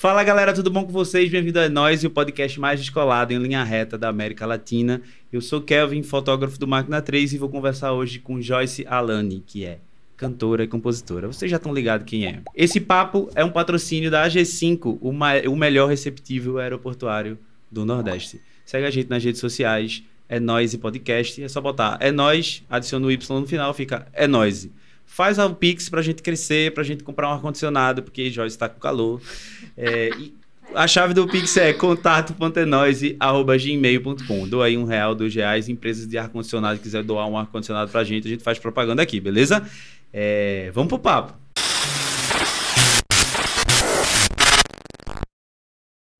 Fala galera, tudo bom com vocês? Bem-vindo a nós e o podcast mais descolado em linha reta da América Latina. Eu sou Kelvin, fotógrafo do Máquina 3 e vou conversar hoje com Joyce Alani, que é cantora e compositora. Vocês já estão ligados quem é. Esse papo é um patrocínio da AG5, o, o melhor receptível aeroportuário do Nordeste. Segue a gente nas redes sociais, é nós e podcast. É só botar é nós, adiciona o Y no final, fica é nós faz o Pix pra gente crescer, pra gente comprar um ar-condicionado, porque Joyce está com calor. É, a chave do Pix é contato.enose.gmail.com. Doa aí um real, dois reais. Empresas de ar-condicionado quiser doar um ar-condicionado pra gente, a gente faz propaganda aqui, beleza? É, vamos pro papo.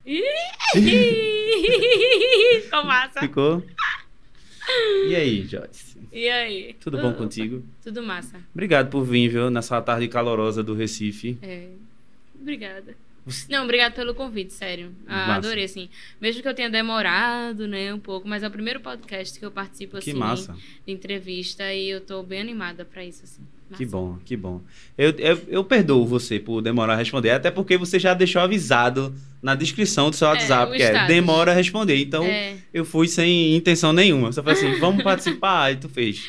Ficou massa. Ficou? E aí, Joyce? E aí? Tudo bom contigo? Tudo massa. Obrigado por vir, viu, nessa tarde calorosa do Recife. É. Obrigada. Não, obrigado pelo convite, sério. Ah, adorei, assim. Mesmo que eu tenha demorado, né, um pouco, mas é o primeiro podcast que eu participo, assim, que massa. de entrevista e eu tô bem animada para isso, assim. Que bom, que bom. Eu, eu, eu, perdoo você por demorar a responder, até porque você já deixou avisado na descrição do seu é, WhatsApp, é, que é demora a responder. Então, é. eu fui sem intenção nenhuma. Só falei assim, vamos participar, e tu fez.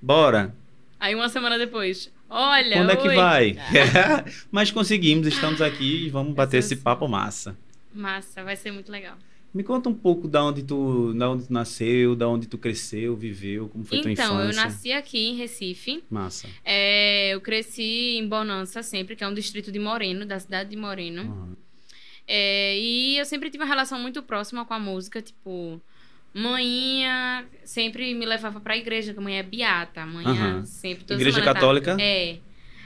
Bora. Aí uma semana depois, olha, Quando oi. é que vai? Ah. Mas conseguimos, estamos aqui e vamos bater esse papo massa. Massa, vai ser muito legal. Me conta um pouco da onde tu, da onde tu nasceu, da onde tu cresceu, viveu, como foi então, tua infância. Então, eu nasci aqui em Recife. Massa. É, eu cresci em Bonança sempre, que é um distrito de Moreno, da cidade de Moreno. Uhum. É, e eu sempre tive uma relação muito próxima com a música, tipo, manhinha sempre me levava pra igreja, que a mãe é beata, manhã uhum. sempre toda Igreja católica? Tá, é.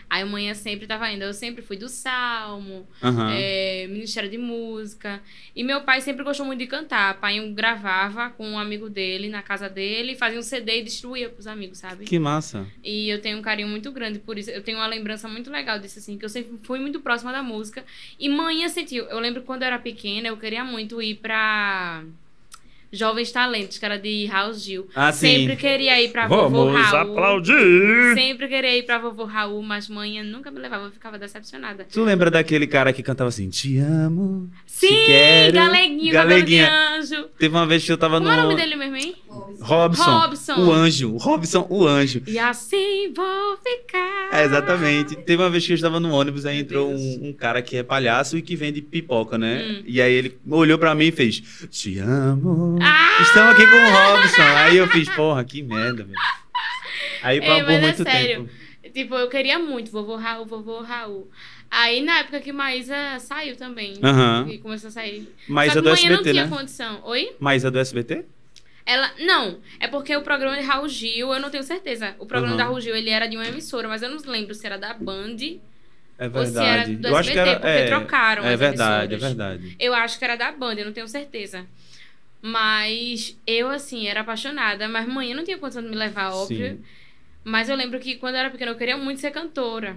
Aí amanhã sempre tava indo. Eu sempre fui do salmo, uhum. é, ministério de música. E meu pai sempre gostou muito de cantar. Pai gravava com um amigo dele na casa dele, fazia um CD e distribuía pros amigos, sabe? Que massa. E eu tenho um carinho muito grande por isso. Eu tenho uma lembrança muito legal disso, assim, que eu sempre fui muito próxima da música. E manhã sentiu. Eu lembro quando eu era pequena, eu queria muito ir pra. Jovens Talentos, que era de Raul Gil. Ah, Sempre sim. queria ir pra Vamos vovô Raul. aplaudir! Sempre queria ir pra vovô Raul, mas mãe nunca me levava, eu ficava decepcionada. Tu lembra daquele cara que cantava assim, te amo, Sim, te quero. Galeguinho, Galeguinha. de anjo. Teve uma vez que eu tava Como no... é o nome dele mesmo, hein? Robson. Robson. O anjo. Robson, o anjo. E assim vou ficar. É, exatamente. Teve uma vez que eu estava no ônibus, aí entrou um, um, cara que é palhaço e que vende pipoca, né? Hum. E aí ele olhou pra mim e fez: Te amo. Ah! Estamos aqui com o Robson. Aí eu fiz: Porra, que merda, velho. Aí por, por muito é tempo. Tipo, eu queria muito, vovô Raul, vovô Raul. Aí, na época que Maísa saiu também. Uhum. E começou a sair. Maísa Só do SBT, não tinha né? condição. Oi? Maísa do SBT? Ela. Não, é porque o programa de Raul Gil, eu não tenho certeza. O programa uhum. da Raul Gil, ele era de uma emissora, mas eu não lembro se era da Band. É verdade. Ou se era do eu SBT, acho que era, porque é, trocaram. É verdade, emissoras. é verdade. Eu acho que era da Band, eu não tenho certeza. Mas eu, assim, era apaixonada. Mas mãe não tinha condição de me levar, óbvio. Sim. Mas eu lembro que quando eu era pequena, eu queria muito ser cantora.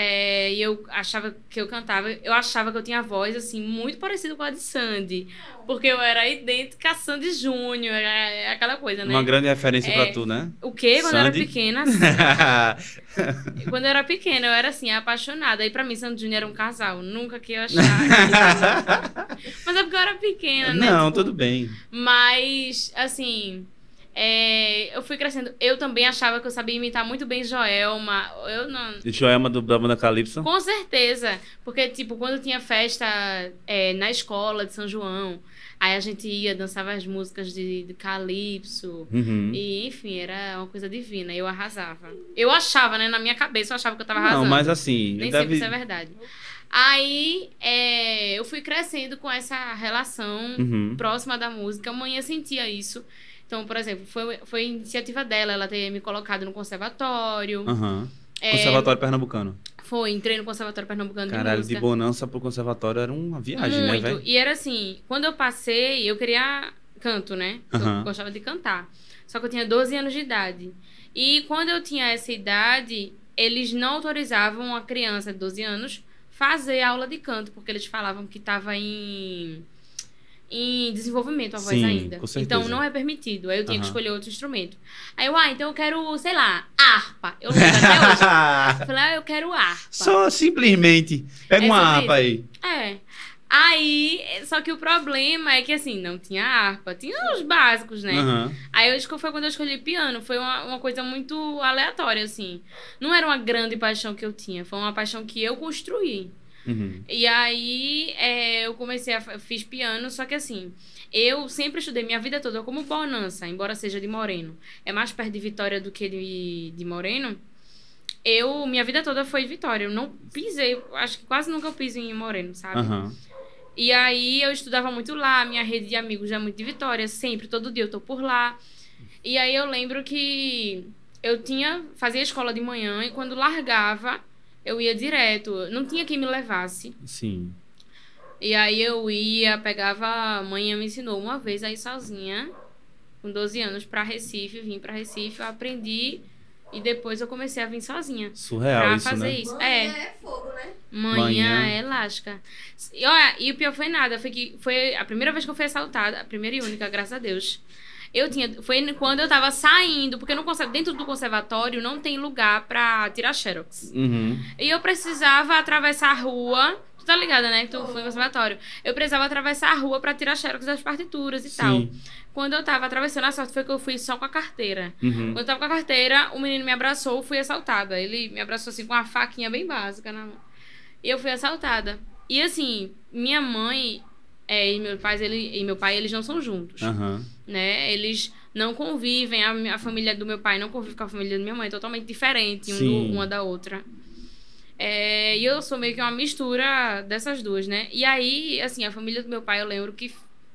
É, e eu achava que eu cantava, eu achava que eu tinha voz, assim, muito parecida com a de Sandy. Porque eu era idêntica a Sandy Júnior, é aquela coisa, né? Uma grande referência é, pra tu, né? O quê? Quando Sandy? eu era pequena, assim, Quando eu era pequena, eu era, assim, apaixonada. E pra mim, Sandy Júnior era um casal. Nunca que eu achava. Mas é porque eu era pequena, né? Não, tipo, tudo bem. Mas, assim... É, eu fui crescendo. Eu também achava que eu sabia imitar muito bem Joelma. Eu não. Joelma do da banda Calypso? Com certeza. Porque, tipo, quando tinha festa é, na escola de São João, aí a gente ia, dançava as músicas de, de Calypso. Uhum. E, enfim, era uma coisa divina. Eu arrasava. Eu achava, né? Na minha cabeça, eu achava que eu tava arrasando. Não, mas assim. Nem deve... sempre isso é verdade. Aí é, eu fui crescendo com essa relação Uhum. próxima da música. A mãe sentia isso. Então, por exemplo, foi, foi iniciativa dela, ela ter me colocado no conservatório. Aham. É, Conservatório Pernambucano. Foi, entrei no Conservatório Pernambucano Caralho, de de. Bonança pro conservatório era uma viagem, né, Muito. velho? E era assim, quando eu passei, eu queria canto, né? Aham. Eu gostava de cantar. Só que eu tinha 12 anos de idade. E quando eu tinha essa idade, eles não autorizavam uma criança de 12 anos fazer aula de canto, porque eles falavam que estava em em desenvolvimento a voz Sim, ainda. com certeza. Então não é permitido. Aí eu tinha que Aham. escolher outro instrumento. Aí eu, ah, então eu quero, sei lá, harpa. Eu lembro até hoje. Eu falei, ah, eu quero harpa. Só simplesmente. Pega É uma harpa aí. É. Aí, só que o problema é que assim, não tinha harpa, tinha os básicos, né? Aham. Aí eu que foi quando eu escolhi piano, foi uma, uma coisa muito aleatória, assim. Não era uma grande paixão que eu tinha, foi uma paixão que eu construí. Uhum. E aí é, eu comecei a fiz piano, só que assim, eu sempre estudei minha vida toda como Bonança, embora seja de Moreno. É mais perto de Vitória do que de, de Moreno. Eu, minha vida toda foi de Vitória. Eu não pisei, acho que quase nunca eu piso em Moreno, sabe? Aham. E aí eu estudava muito lá, minha rede de amigos é muito de Vitória, sempre, todo dia eu tô por lá. E aí eu lembro que eu tinha, fazia escola de manhã e quando largava, eu ia direto, não tinha quem me levasse. Sim. E aí eu ia, pegava, a mãe me ensinou uma vez aí sozinha, com 12 anos, pra Recife, vim pra Recife, eu aprendi e depois eu comecei a vir sozinha. Surreal pra isso, fazer né? isso. Manhã É. é fogo, né? Manhã, Manhã. é elástica. E, olha, e o pior foi nada, foi que foi a primeira vez que eu fui assaltada, a primeira e única, graças a Deus. Eu tinha, foi quando eu tava saindo, porque no dentro do conservatório não tem lugar pra tirar xerox. Uhum. E eu precisava atravessar a rua, tu tá ligada, né, que tu foi no conservatório. Eu precisava atravessar a rua pra tirar xerox das partituras e tal. Sim. Quando eu tava atravessando, a sorte foi que eu fui só com a carteira. Uhum. Quando eu tava com a carteira, o menino me abraçou, fui assaltada. Ele me abraçou assim com uma faquinha bem básica na mão. E eu fui assaltada. E assim, minha mãe é, e meu pai, ele, e meu pai, eles não são juntos, Aham. né? Eles não convivem, a, a família do meu pai não convive com a família da minha mãe, é totalmente diferente um do- uma da outra. É, e eu sou meio que uma mistura dessas duas, né? E aí, assim, a família do meu pai, eu lembro que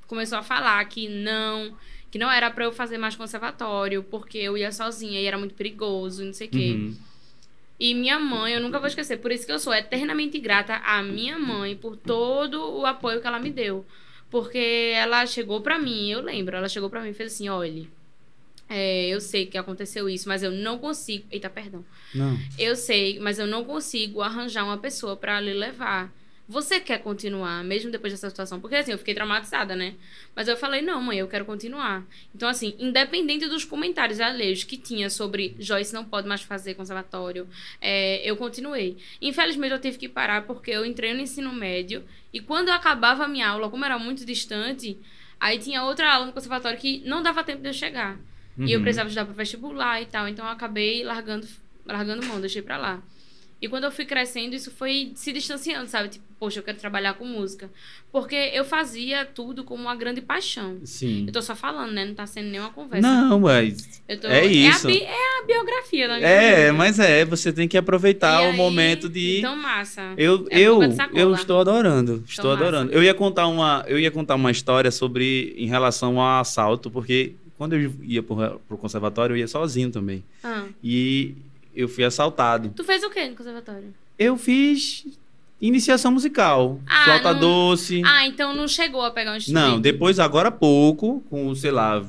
começou a falar que não, que não era pra eu fazer mais conservatório, porque eu ia sozinha e era muito perigoso, não sei o quê. Uhum. E minha mãe, eu nunca vou esquecer, por isso que eu sou eternamente grata à minha mãe por todo o apoio que ela me deu. Porque ela chegou pra mim, eu lembro, ela chegou pra mim e fez assim: olha, é, eu sei que aconteceu isso, mas eu não consigo. Eita, perdão. Não. Eu sei, mas eu não consigo arranjar uma pessoa pra lhe levar. Você quer continuar, mesmo depois dessa situação? Porque assim, eu fiquei traumatizada, né? Mas eu falei, não, mãe, eu quero continuar. Então, assim, independente dos comentários alheios que tinha sobre Joyce não pode mais fazer conservatório, é, eu continuei. Infelizmente, eu tive que parar porque eu entrei no ensino médio e quando eu acabava a minha aula, como era muito distante, aí tinha outra aula no conservatório que não dava tempo de eu chegar. E eu Uhum. precisava estudar para vestibular e tal. Então eu acabei largando, largando mão, deixei pra lá. E quando eu fui crescendo, isso foi se distanciando, sabe? Tipo, poxa, eu quero trabalhar com música. Porque eu fazia tudo como uma grande paixão. Sim. Eu tô só falando, né? Não tá sendo nenhuma conversa. Não, mas. Eu tô... é isso. É a, bi- é a biografia da minha É, vida. mas é, você tem que aproveitar E o aí, momento de. Então, massa. Eu, É eu, eu estou adorando, estou massa. adorando. Eu ia contar uma, eu ia contar uma história sobre em relação ao assalto, porque quando eu ia pro, pro conservatório eu ia sozinho também. Ah. E eu fui assaltado. Tu fez o quê no conservatório? Eu fiz iniciação musical, Ah, flauta não- doce. Ah, então não chegou a pegar um instrumento. Não, depois agora há pouco, com, sei lá,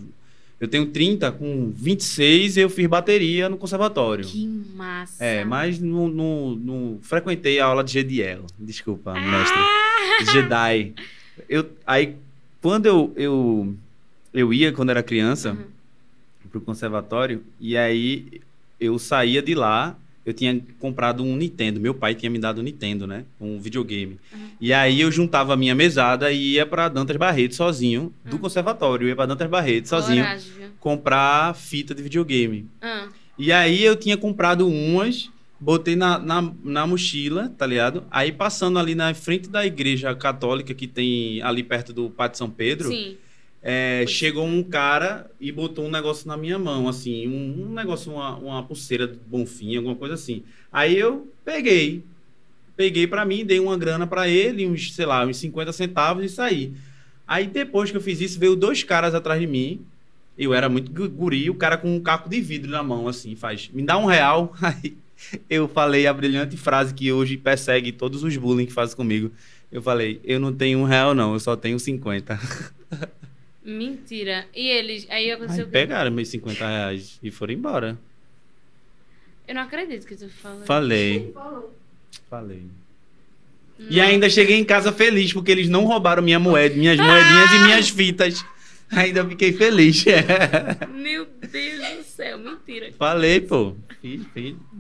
eu tenho 30, com 26 eu fiz bateria no conservatório. Que massa. É, mas não, não, não frequentei a aula de Gediel. Desculpa, Ah! mestre. Jedi. Eu, aí, quando eu, eu, eu ia, quando era criança, Uhum. pro conservatório, e aí eu saía de lá, eu tinha comprado um Nintendo. Meu pai tinha me dado um Nintendo, né? Um videogame. Uhum. E aí eu juntava a minha mesada e ia pra Dantas Barreto sozinho, do Uhum. conservatório. Eu ia pra Dantas Barreto sozinho, Coragem, comprar fita de videogame. Ah, E aí eu tinha comprado umas, botei na, na, na mochila, tá ligado? Aí passando ali na frente da igreja católica que tem ali perto do Pátio São Pedro, sim. É, chegou um cara e botou um negócio na minha mão, assim, um, um negócio, uma, uma pulseira de bonfim, alguma coisa assim. Aí eu peguei, peguei pra mim, dei uma grana pra ele, uns, sei lá, uns 50 centavos e saí. Aí depois que eu fiz isso, veio dois caras atrás de mim. Eu era muito gu- guri, o cara com um caco de vidro na mão, assim, faz, me dá um real. Aí eu falei a brilhante frase que hoje persegue todos os bullying que fazem comigo. Eu falei, eu não tenho um real não, eu só tenho 50. Mentira. E eles. Aí Aí aconteceu o quê? pegaram meus 50 reais e foram embora. Eu não acredito que tu falou. Falei, falei. E ainda cheguei em casa feliz, porque eles não roubaram minha moeda, minhas moedinhas e minhas fitas. Ainda fiquei feliz. Meu Deus do céu, mentira. Falei, pô.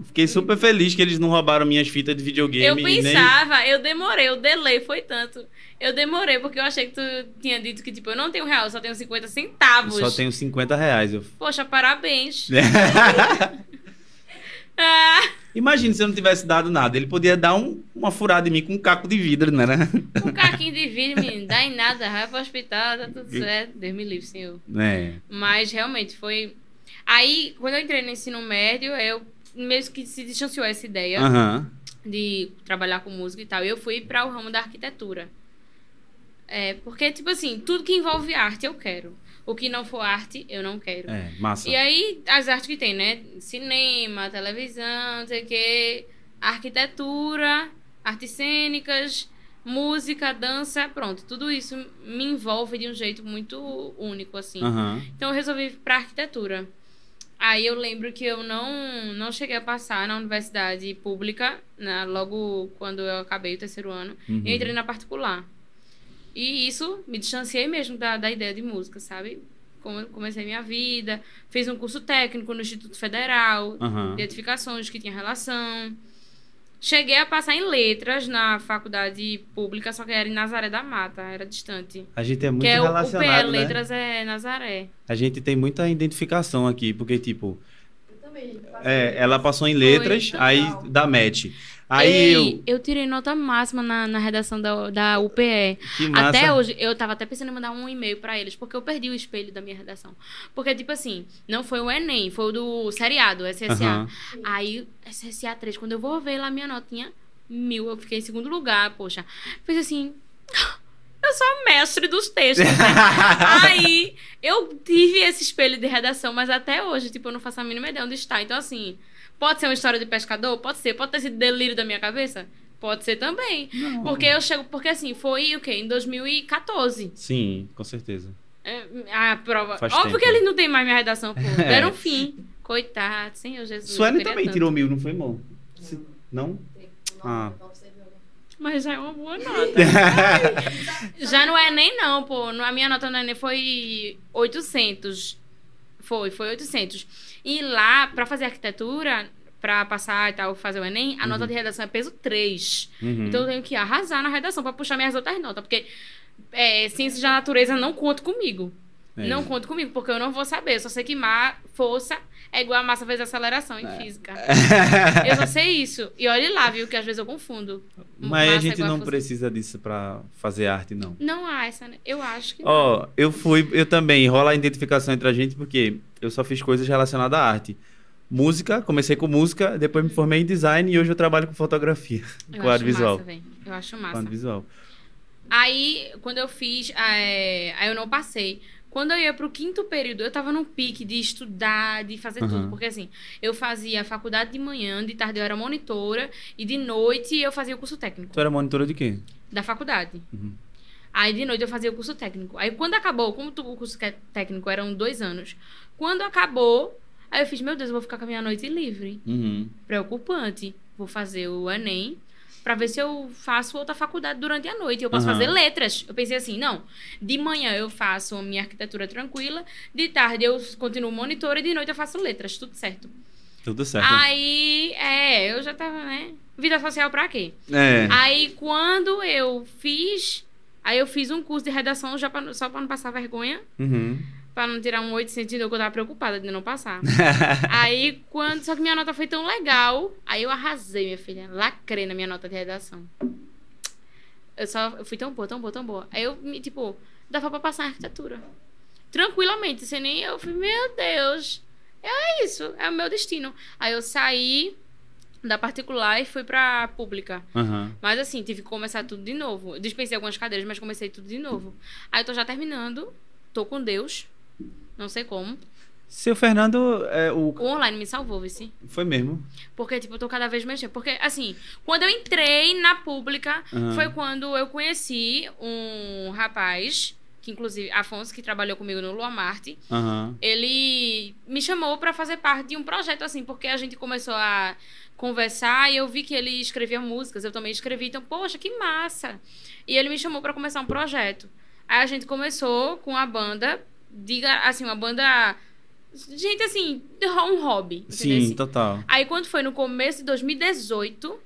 Fiquei super feliz que eles não roubaram minhas fitas de videogame. Eu pensava, nem... eu demorei, o delay foi tanto. Eu demorei, porque eu achei que tu tinha dito que, tipo, eu não tenho real, eu só tenho 50 centavos. Eu só tenho 50 reais. Eu... Poxa, parabéns. ah. Imagina se eu não tivesse dado nada. Ele podia dar um, uma furada em mim com um caco de vidro, não era? Um caquinho de vidro, menino, dá em nada, vai pro hospital, tá tudo certo. Deus me livre, senhor. É. Mas realmente foi. Aí, quando eu entrei no ensino médio, eu mesmo que se distanciou essa ideia uhum. de trabalhar com música e tal. Eu fui para o ramo da arquitetura. É, porque, tipo assim, tudo que envolve arte eu quero. O que não for arte, eu não quero. É, massa. E aí, as artes que tem, né? Cinema, televisão, não sei o quê, arquitetura, artes cênicas, música, dança, pronto. Tudo isso me envolve de um jeito muito único, assim. Uhum. Então, eu resolvi ir pra arquitetura. Aí eu lembro que eu não, não cheguei a passar na universidade pública, né, logo quando eu acabei o terceiro ano. Uhum. Eu entrei na particular. E isso me distanciei mesmo da, da ideia de música, sabe? Comecei minha vida, fiz um curso técnico no Instituto Federal uhum. de Edificações, que tinha relação. Cheguei a passar em letras na faculdade pública, só que era em Nazaré da Mata, era distante. A gente é muito que é relacionado, o, o PE né? Letras é Nazaré. A gente tem muita identificação aqui, porque, tipo... Eu também. É, ela passou em letras, Foi. aí da MET. Aí Ei, eu... eu tirei nota máxima na, na redação da, da UPE. Que massa. Até hoje, eu tava até pensando em mandar um e-mail para eles, porque eu perdi o espelho da minha redação. Porque, tipo assim, não foi o Enem, foi o do seriado, SSA. Uhum. Aí, SSA 3, quando eu vou ver lá minha notinha, mil, eu fiquei em segundo lugar, poxa. Fiz assim. Eu sou a mestre dos textos. Né? Aí, eu tive esse espelho de redação, mas até hoje, tipo, eu não faço a mínima ideia onde está. Então, assim, Pode ser uma história de pescador? Pode ser. Pode ter sido delírio da minha cabeça? Pode ser também. Não. Porque eu chego. Porque assim, foi o quê? Em 2014. Sim, com certeza. É, a prova. Faz Óbvio tempo. que eles não têm mais minha redação, pô. É. Deram fim. Coitado, Senhor Jesus. Sueli também tanto. tirou mil, não foi, irmão? Não? Ah. Mas já é uma boa nota. já não é nem não, pô. A minha nota no Enem foi 800. Foi, foi 800. E lá, pra fazer arquitetura, pra passar e tal, fazer o Enem, a Uhum. nota de redação é peso 3. Uhum. Então eu tenho que arrasar na redação pra puxar minhas outras notas. Porque é, ciências da natureza não conta comigo. É. Não conta comigo, porque eu não vou saber. Eu só sei que ma força é igual a massa vezes aceleração em física. Eu só sei isso. E olhe lá, viu, que às vezes eu confundo. Mas a Massa é gente não força. precisa disso pra fazer arte, não. Não há essa, né? Eu acho que. Ó, eu fui, eu também, rola a identificação entre a gente, porque eu só fiz coisas relacionadas à arte. Música, comecei com música, depois me formei em design e hoje eu trabalho com fotografia, Eu com acho audiovisual. massa. Eu acho Com massa. audiovisual. Aí, quando eu fiz, é, aí eu não passei. Quando eu ia pro quinto período, eu tava num pique de estudar, de fazer Aham. tudo. Porque assim, eu fazia faculdade de manhã, de tarde eu era monitora, e de noite eu fazia o curso técnico Tu era monitora de quê? da faculdade. Uhum. Aí de noite eu fazia o curso técnico. Aí quando acabou, como o curso técnico eram dois anos, quando acabou, aí eu fiz, meu Deus, eu vou ficar com a minha noite livre. Uhum. Preocupante. Vou fazer o Enem pra ver se eu faço outra faculdade durante a noite. Eu posso Aham. fazer letras. Eu pensei assim, não. De manhã eu faço a minha arquitetura tranquila, de tarde eu continuo monitora e de noite eu faço letras, tudo certo. Tudo certo. Aí, é, eu já tava, né? Vida social pra quê? É. Aí quando eu fiz, aí eu fiz um curso de redação já pra, só pra não passar vergonha, Uhum. Pra não tirar um 800 que eu tava preocupada de não passar. aí quando, só que minha nota foi tão legal, aí eu arrasei, minha filha, lacrei na minha nota de redação. Eu só eu fui tão boa, tão boa, tão boa. Aí eu, me, tipo, dava pra passar em arquitetura. Tranquilamente, sem nem eu, falei, meu Deus, é isso, é o meu destino. Aí eu saí da particular e fui pra pública. Aham. Mas assim, tive que começar tudo de novo. Dispensei algumas cadeiras, mas comecei tudo de novo. Aí eu tô já terminando. Tô com Deus. Não sei como. Seu Fernando, é, o... O online me salvou, vice. foi mesmo. Porque, tipo, eu tô cada vez mais. Porque, assim, quando eu entrei na pública, Aham. foi quando eu conheci um rapaz que inclusive Afonso, que trabalhou comigo no Lua Marte, Aham. ele me chamou pra fazer parte de um projeto assim, porque a gente começou a conversar e eu vi que ele escrevia músicas, eu também escrevi, então, poxa, que massa. E ele me chamou pra começar um projeto. Aí a gente começou com a banda, diga assim, uma banda gente assim, um hobby, Sim, entendeu? total. Aí quando foi no começo de 2018,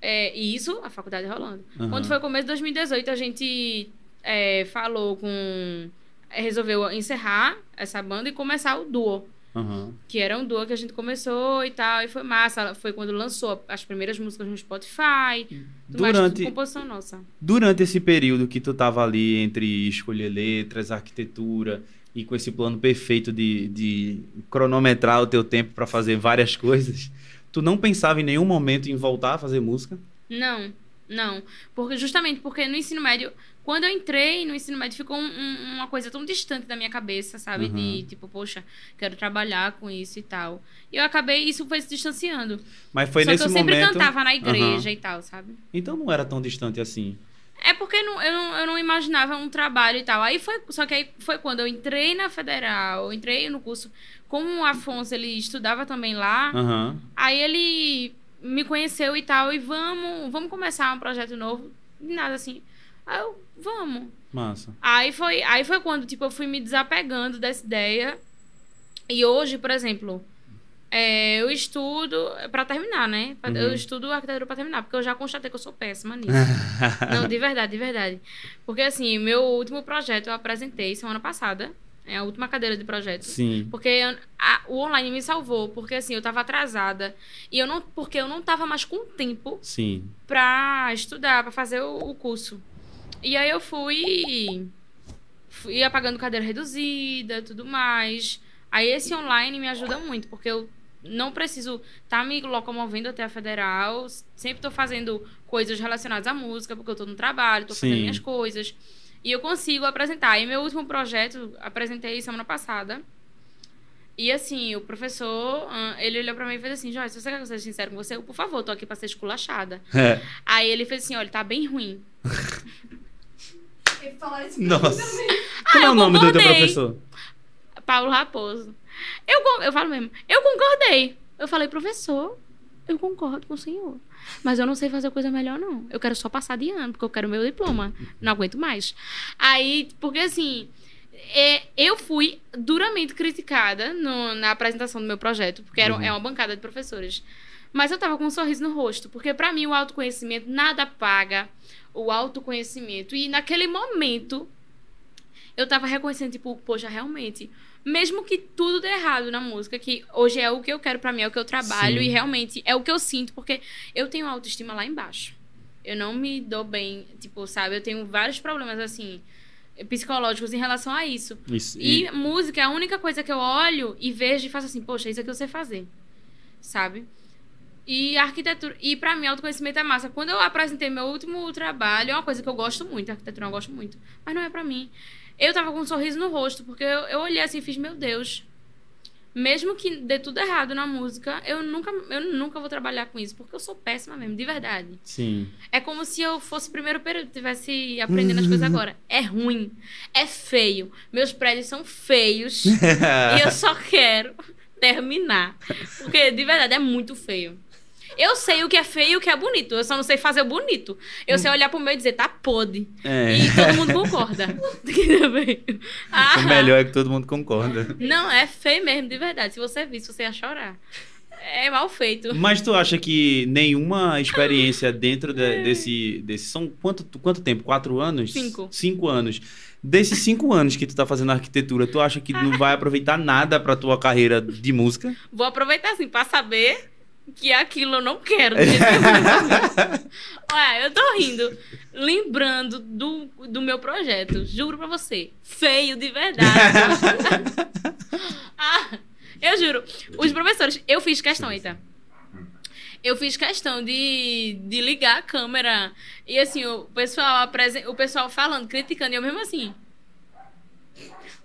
é, e isso, a faculdade rolando. Aham. Quando foi no começo de 2018, a gente é, falou com. é, Resolveu encerrar essa banda e começar o duo. Aham. Que era um duo que a gente começou e tal, e foi massa. Foi quando lançou as primeiras músicas no Spotify. Mais, Durante- tudo composição nossa. Durante esse período que tu tava ali entre escolher letras, arquitetura e com esse plano perfeito de, de cronometrar o teu tempo pra fazer várias coisas, tu não pensava em nenhum momento em voltar a fazer música? Não, não. Porque, justamente porque no ensino médio, quando eu entrei no ensino médio, ficou um- um- uma coisa tão distante da minha cabeça, sabe? Uhum. De tipo, poxa, quero trabalhar com isso e tal. E eu acabei, isso foi se distanciando. Mas foi Só nesse que eu sempre momento. cantava na igreja e tal, sabe? Então não era tão distante assim. É porque não- eu, não, eu não imaginava um trabalho e tal. Aí foi, só que aí foi quando eu entrei na federal, eu entrei no curso. Como o Afonso ele estudava também lá, Aham. Aí ele me conheceu e tal, e vamos, vamos começar um projeto novo. Nada assim. Aí eu, vamos. Massa. Aí foi, aí foi quando, tipo, eu fui me desapegando dessa ideia. E hoje, por exemplo, é, eu estudo pra terminar, né? Pra- Eu Uhum. estudo arquitetura pra terminar, porque eu já constatei que eu sou péssima nisso. Não, de verdade, de verdade. Porque assim, meu último projeto eu apresentei semana passada. É a última cadeira de projeto. Sim. Porque eu- a- o online me salvou, porque assim, eu tava atrasada. E eu não, porque eu não tava mais com tempo Sim. pra estudar, pra fazer o, o curso. E aí eu fui, fui apagando cadeira reduzida, tudo mais. Aí esse online me ajuda muito, porque eu não preciso estar me locomovendo até a federal. Sempre tô fazendo coisas relacionadas à música, porque eu tô no trabalho, tô fazendo minhas coisas. E eu consigo apresentar. E meu último projeto, apresentei semana passada. E assim, o professor, ele olhou pra mim e fez assim, Joyce, se você quer que eu seja sincero com você, eu, por favor, tô aqui pra ser esculachada. É. Aí ele fez assim, olha, tá bem ruim. Falaram isso Nossa. também. Como é o nome do teu concordei. professor? Paulo Raposo. Eu, eu falo mesmo, eu concordei. Eu falei, professor, eu concordo com o senhor. Mas eu não sei fazer coisa melhor, não. Eu quero só passar de ano, porque eu quero meu diploma. Não aguento mais. Aí, porque assim, é, eu fui duramente criticada no- na apresentação do meu projeto, porque era, Uhum. é uma bancada de professores. Mas eu tava com um sorriso no rosto, porque pra mim o autoconhecimento nada paga o autoconhecimento. E naquele momento eu tava reconhecendo, tipo, poxa, realmente, mesmo que tudo dê errado na música, que hoje é o que eu quero pra mim, é o que eu trabalho Sim. e realmente é o que eu sinto, porque eu tenho autoestima lá embaixo. Eu não me dou bem, tipo, sabe? Eu tenho vários problemas, assim, psicológicos em relação a isso. Isso. E música é a única coisa que eu olho e vejo e faço assim, poxa, isso aqui eu sei fazer. Sabe? E arquitetura. E pra mim, autoconhecimento é massa. Quando eu apresentei meu último trabalho, é uma coisa que eu gosto muito. Arquitetura eu gosto muito. Mas não é pra mim. Eu tava com um sorriso no rosto, porque eu, eu olhei assim e fiz, meu Deus. Mesmo que dê tudo errado na música, eu nunca, eu nunca vou trabalhar com isso, porque eu sou péssima mesmo, de verdade. Sim. É como se eu fosse primeiro período, tivesse aprendendo as coisas agora. É ruim, é feio. Meus prédios são feios e eu só quero terminar. Porque, de verdade, é muito feio. Eu sei o que é feio e o que é bonito. Eu só não sei fazer o bonito. Eu sei olhar pro meu e dizer, tá podre. É. E todo mundo concorda. ah, O melhor é que todo mundo concorda. Não, é feio mesmo, de verdade. Se você vir, se você ia chorar. É mal feito. Mas tu acha que nenhuma experiência dentro de- desse, desse. São quanto, quanto tempo? Quatro anos? Cinco. Cinco anos. Desses cinco anos que tu tá fazendo arquitetura, tu acha que não vai aproveitar nada pra tua carreira de música? Vou aproveitar assim pra saber que aquilo eu não quero. eu- Olha, eu tô rindo, lembrando do, do meu projeto. Juro pra você. Feio de verdade. ah, eu juro. Os professores, eu fiz questão, eita. Eu fiz questão de, de ligar a câmera. E assim, o pessoal, o pessoal falando, criticando, e eu mesmo assim.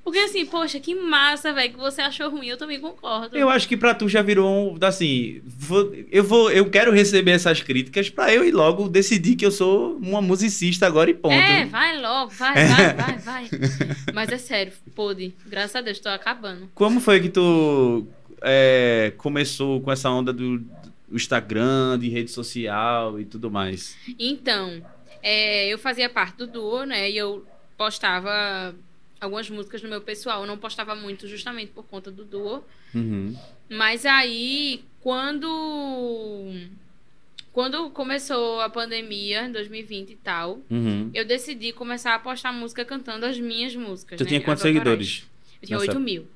Porque assim, poxa, que massa, velho, que você achou ruim, eu também concordo. Eu acho que pra tu já virou um. Assim, vou- eu vou. Eu quero receber essas críticas pra eu ir logo decidir que eu sou uma musicista agora e ponto. É, vai logo, vai, vai, vai, vai. Mas é sério, pôde. Graças a Deus, tô acabando. Como foi que tu é, começou com essa onda do, do Instagram, de rede social e tudo mais? Então, é, eu fazia parte do duo, né? E eu postava algumas músicas no meu pessoal. Eu não postava muito justamente por conta do duo. Uhum. Mas aí, quando. Quando começou a pandemia, em 2020 e tal, Uhum. eu decidi começar a postar música cantando as minhas músicas. Tu né? tinha quantos seguidores? Eu tinha nessa 8 mil.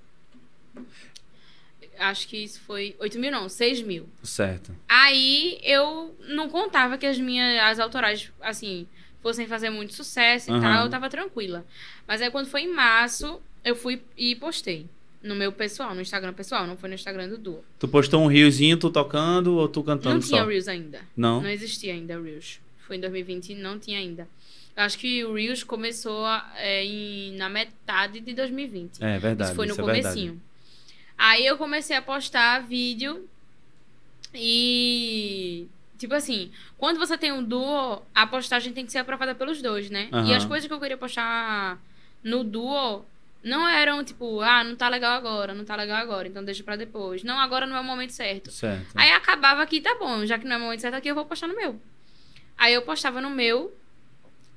Acho que isso foi. 8 mil não, 6 mil. Certo. Aí eu não contava que as minhas as autorais, assim, fossem fazer muito sucesso e Aham. tal, eu tava tranquila. Mas aí quando foi em março, eu fui e postei. No meu pessoal, no Instagram pessoal, não foi no Instagram do Duo. Tu postou um riozinho, tu tocando ou tu cantando Não tinha só? Reels ainda. Não? Não existia ainda Reels. Foi em 2020 e não tinha ainda. Eu acho que o Reels começou é, em- na metade de 2020. É verdade. Isso foi no é verdade. comecinho. Aí eu comecei a postar vídeo e tipo assim, quando você tem um duo, a postagem tem que ser aprovada pelos dois, né? E Aham. as coisas que eu queria postar no duo não eram tipo, ah, não tá legal agora, não tá legal agora, então deixa pra depois. Não, agora não é o momento certo. Certo. Aí acabava que tá bom, já que não é o momento certo aqui, eu vou postar no meu. Aí eu postava no meu.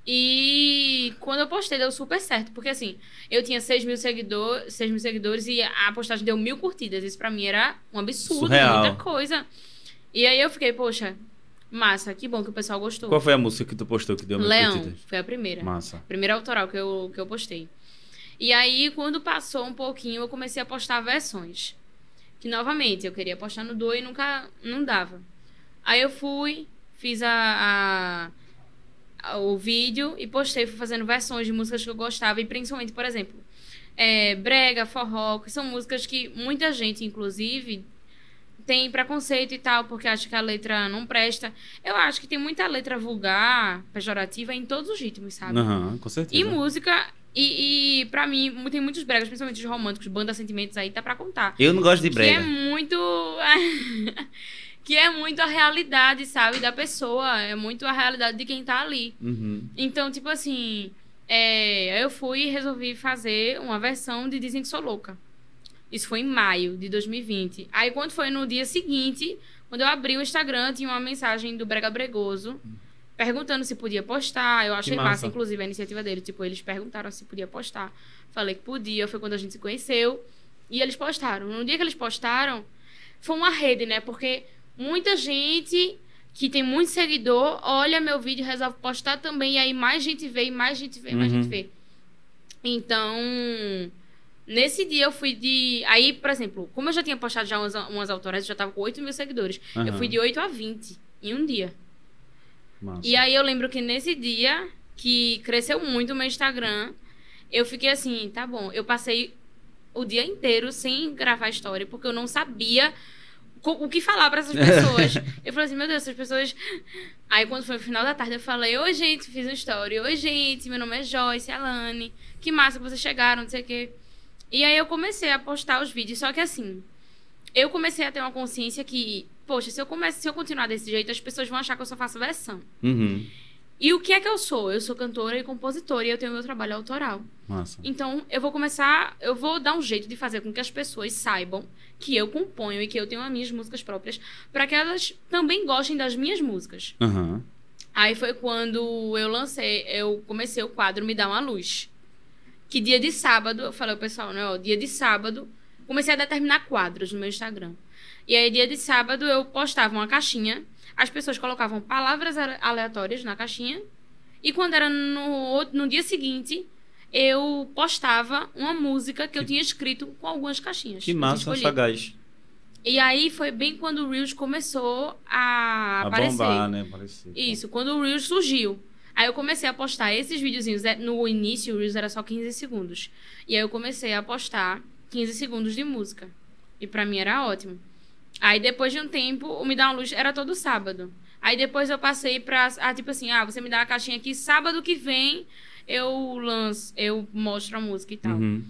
E quando eu postei, deu super certo. Porque assim, eu tinha 6 mil, seguidor, 6 mil seguidores e a postagem deu mil curtidas. Isso pra mim era um absurdo, Surreal. muita coisa. E aí eu fiquei, poxa, massa, que bom que o pessoal gostou. Qual foi a música que tu postou que deu mil Leão, curtidas? foi a primeira. Massa. Primeira autoral que eu, que eu postei. E aí, quando passou um pouquinho, eu comecei a postar versões. Que, novamente, eu queria postar no Duo e nunca... Não dava. Aí eu fui, fiz a, a- a- o vídeo e postei. Fui fazendo versões de músicas que eu gostava. E, principalmente, por exemplo, é, brega, forró, que são músicas que muita gente, inclusive... Tem preconceito e tal, porque acha que a letra não presta. Eu acho que tem muita letra vulgar, pejorativa em todos os ritmos, sabe? Aham, com certeza. E música, e, e pra mim, tem muitos bregas, principalmente os românticos, banda sentimentos aí, tá pra contar. Eu não gosto de Que é brega. muito. que é muito a realidade, sabe, da pessoa. É muito a realidade de quem tá ali. Uhum. Então, tipo assim, é, eu fui e resolvi fazer uma versão de Dizem que Sou Louca. Isso foi em maio de 2020. Aí, quando foi no dia seguinte, quando eu abri o Instagram, tinha uma mensagem do Brega Bregoso perguntando se podia postar. Eu achei massa. massa, inclusive, a iniciativa dele. Tipo, eles perguntaram se podia postar. Falei que podia. Foi quando a gente se conheceu. E eles postaram. No dia que eles postaram, foi uma rede, né? Porque muita gente que tem muito seguidor olha meu vídeo e resolve postar também. E aí mais gente vê, e mais gente vê, mais Uhum. gente vê. Então, nesse dia eu fui de. Aí, por exemplo, como eu já tinha postado já umas, umas autoras, eu já tava com 8 mil seguidores. Eu Aham. fui de 8 a 20 em um dia. Massa. E aí eu lembro que nesse dia, que cresceu muito o meu Instagram, eu fiquei assim, tá bom, eu passei o dia inteiro sem gravar história, porque eu não sabia o que falar pra essas pessoas. eu falei assim, meu Deus, essas pessoas. Aí quando foi no final da tarde, eu falei, oi gente, fiz uma história, oi gente, meu nome é Joyce, Alane, que massa que vocês chegaram, não sei o quê. E aí eu comecei a postar os vídeos, só que assim, eu comecei a ter uma consciência que, poxa, se eu comece, se eu continuar desse jeito, as pessoas vão achar que eu só faço versão. Uhum. E o que é que eu sou? Eu sou cantora e compositora e eu tenho meu trabalho autoral. Massa. Então, eu vou começar, eu vou dar um jeito de fazer com que as pessoas saibam que eu componho e que eu tenho as minhas músicas próprias, para que elas também gostem das minhas músicas. Aham. Aí foi quando eu lancei, eu comecei o quadro Me Dá uma Luz. Que dia de sábado, eu falei ao pessoal, né, ó, dia de sábado, comecei a determinar quadros no meu Instagram. E aí, dia de sábado, eu postava uma caixinha, as pessoas colocavam palavras ale- aleatórias na caixinha, e quando era no, no dia seguinte, eu postava uma música que eu tinha escrito com algumas caixinhas. Que massa, sagaz. E aí foi bem quando o Reels começou a, A aparecer. bombar, né? Aparecer. Isso, quando o Reels surgiu. Aí eu comecei a postar esses videozinhos. é, No início, o Reels era só 15 segundos. E aí eu comecei a postar 15 segundos de música. E pra mim era ótimo. Aí depois de um tempo, o Me Dá uma Luz era todo sábado. Aí depois eu passei pra. Ah, tipo assim, ah, você me dá uma caixinha aqui, sábado que vem eu lanço, eu mostro a música e tal. Uhum.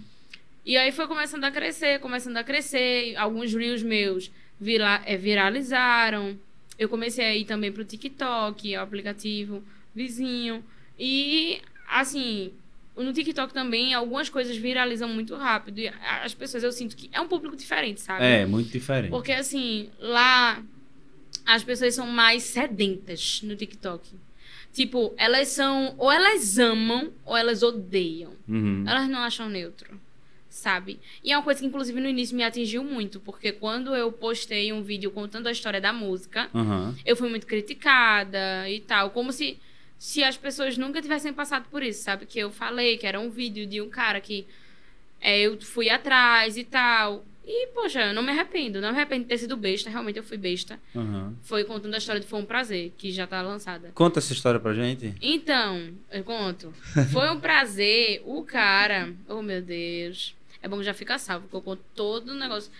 E aí foi começando a crescer, começando a crescer. Alguns reels meus vira, é, viralizaram. Eu comecei a ir também pro TikTok, o aplicativo vizinho. E, assim, no TikTok também, algumas coisas viralizam muito rápido. E as pessoas, eu sinto que é um público diferente, sabe? É, muito diferente. Porque, assim, lá as pessoas são mais sedentas no TikTok. Tipo, elas são. Ou elas amam ou elas odeiam. Uhum. Elas não acham neutro. Sabe? E é uma coisa que, inclusive, no início me atingiu muito. Porque quando eu postei um vídeo contando a história da música, Uhum. eu fui muito criticada e tal. Como se, se as pessoas nunca tivessem passado por isso, sabe? Que eu falei que era um vídeo de um cara que é, eu fui atrás e tal. E, poxa, eu não me arrependo. Não me arrependo de ter sido besta. Realmente eu fui besta. Uhum. Foi contando a história de Foi um Prazer, que já tá lançada. Conta essa história pra gente. Então, eu conto. Foi um prazer. O cara. Oh, meu Deus. É bom que já fica salvo, porque eu conto todo o negócio.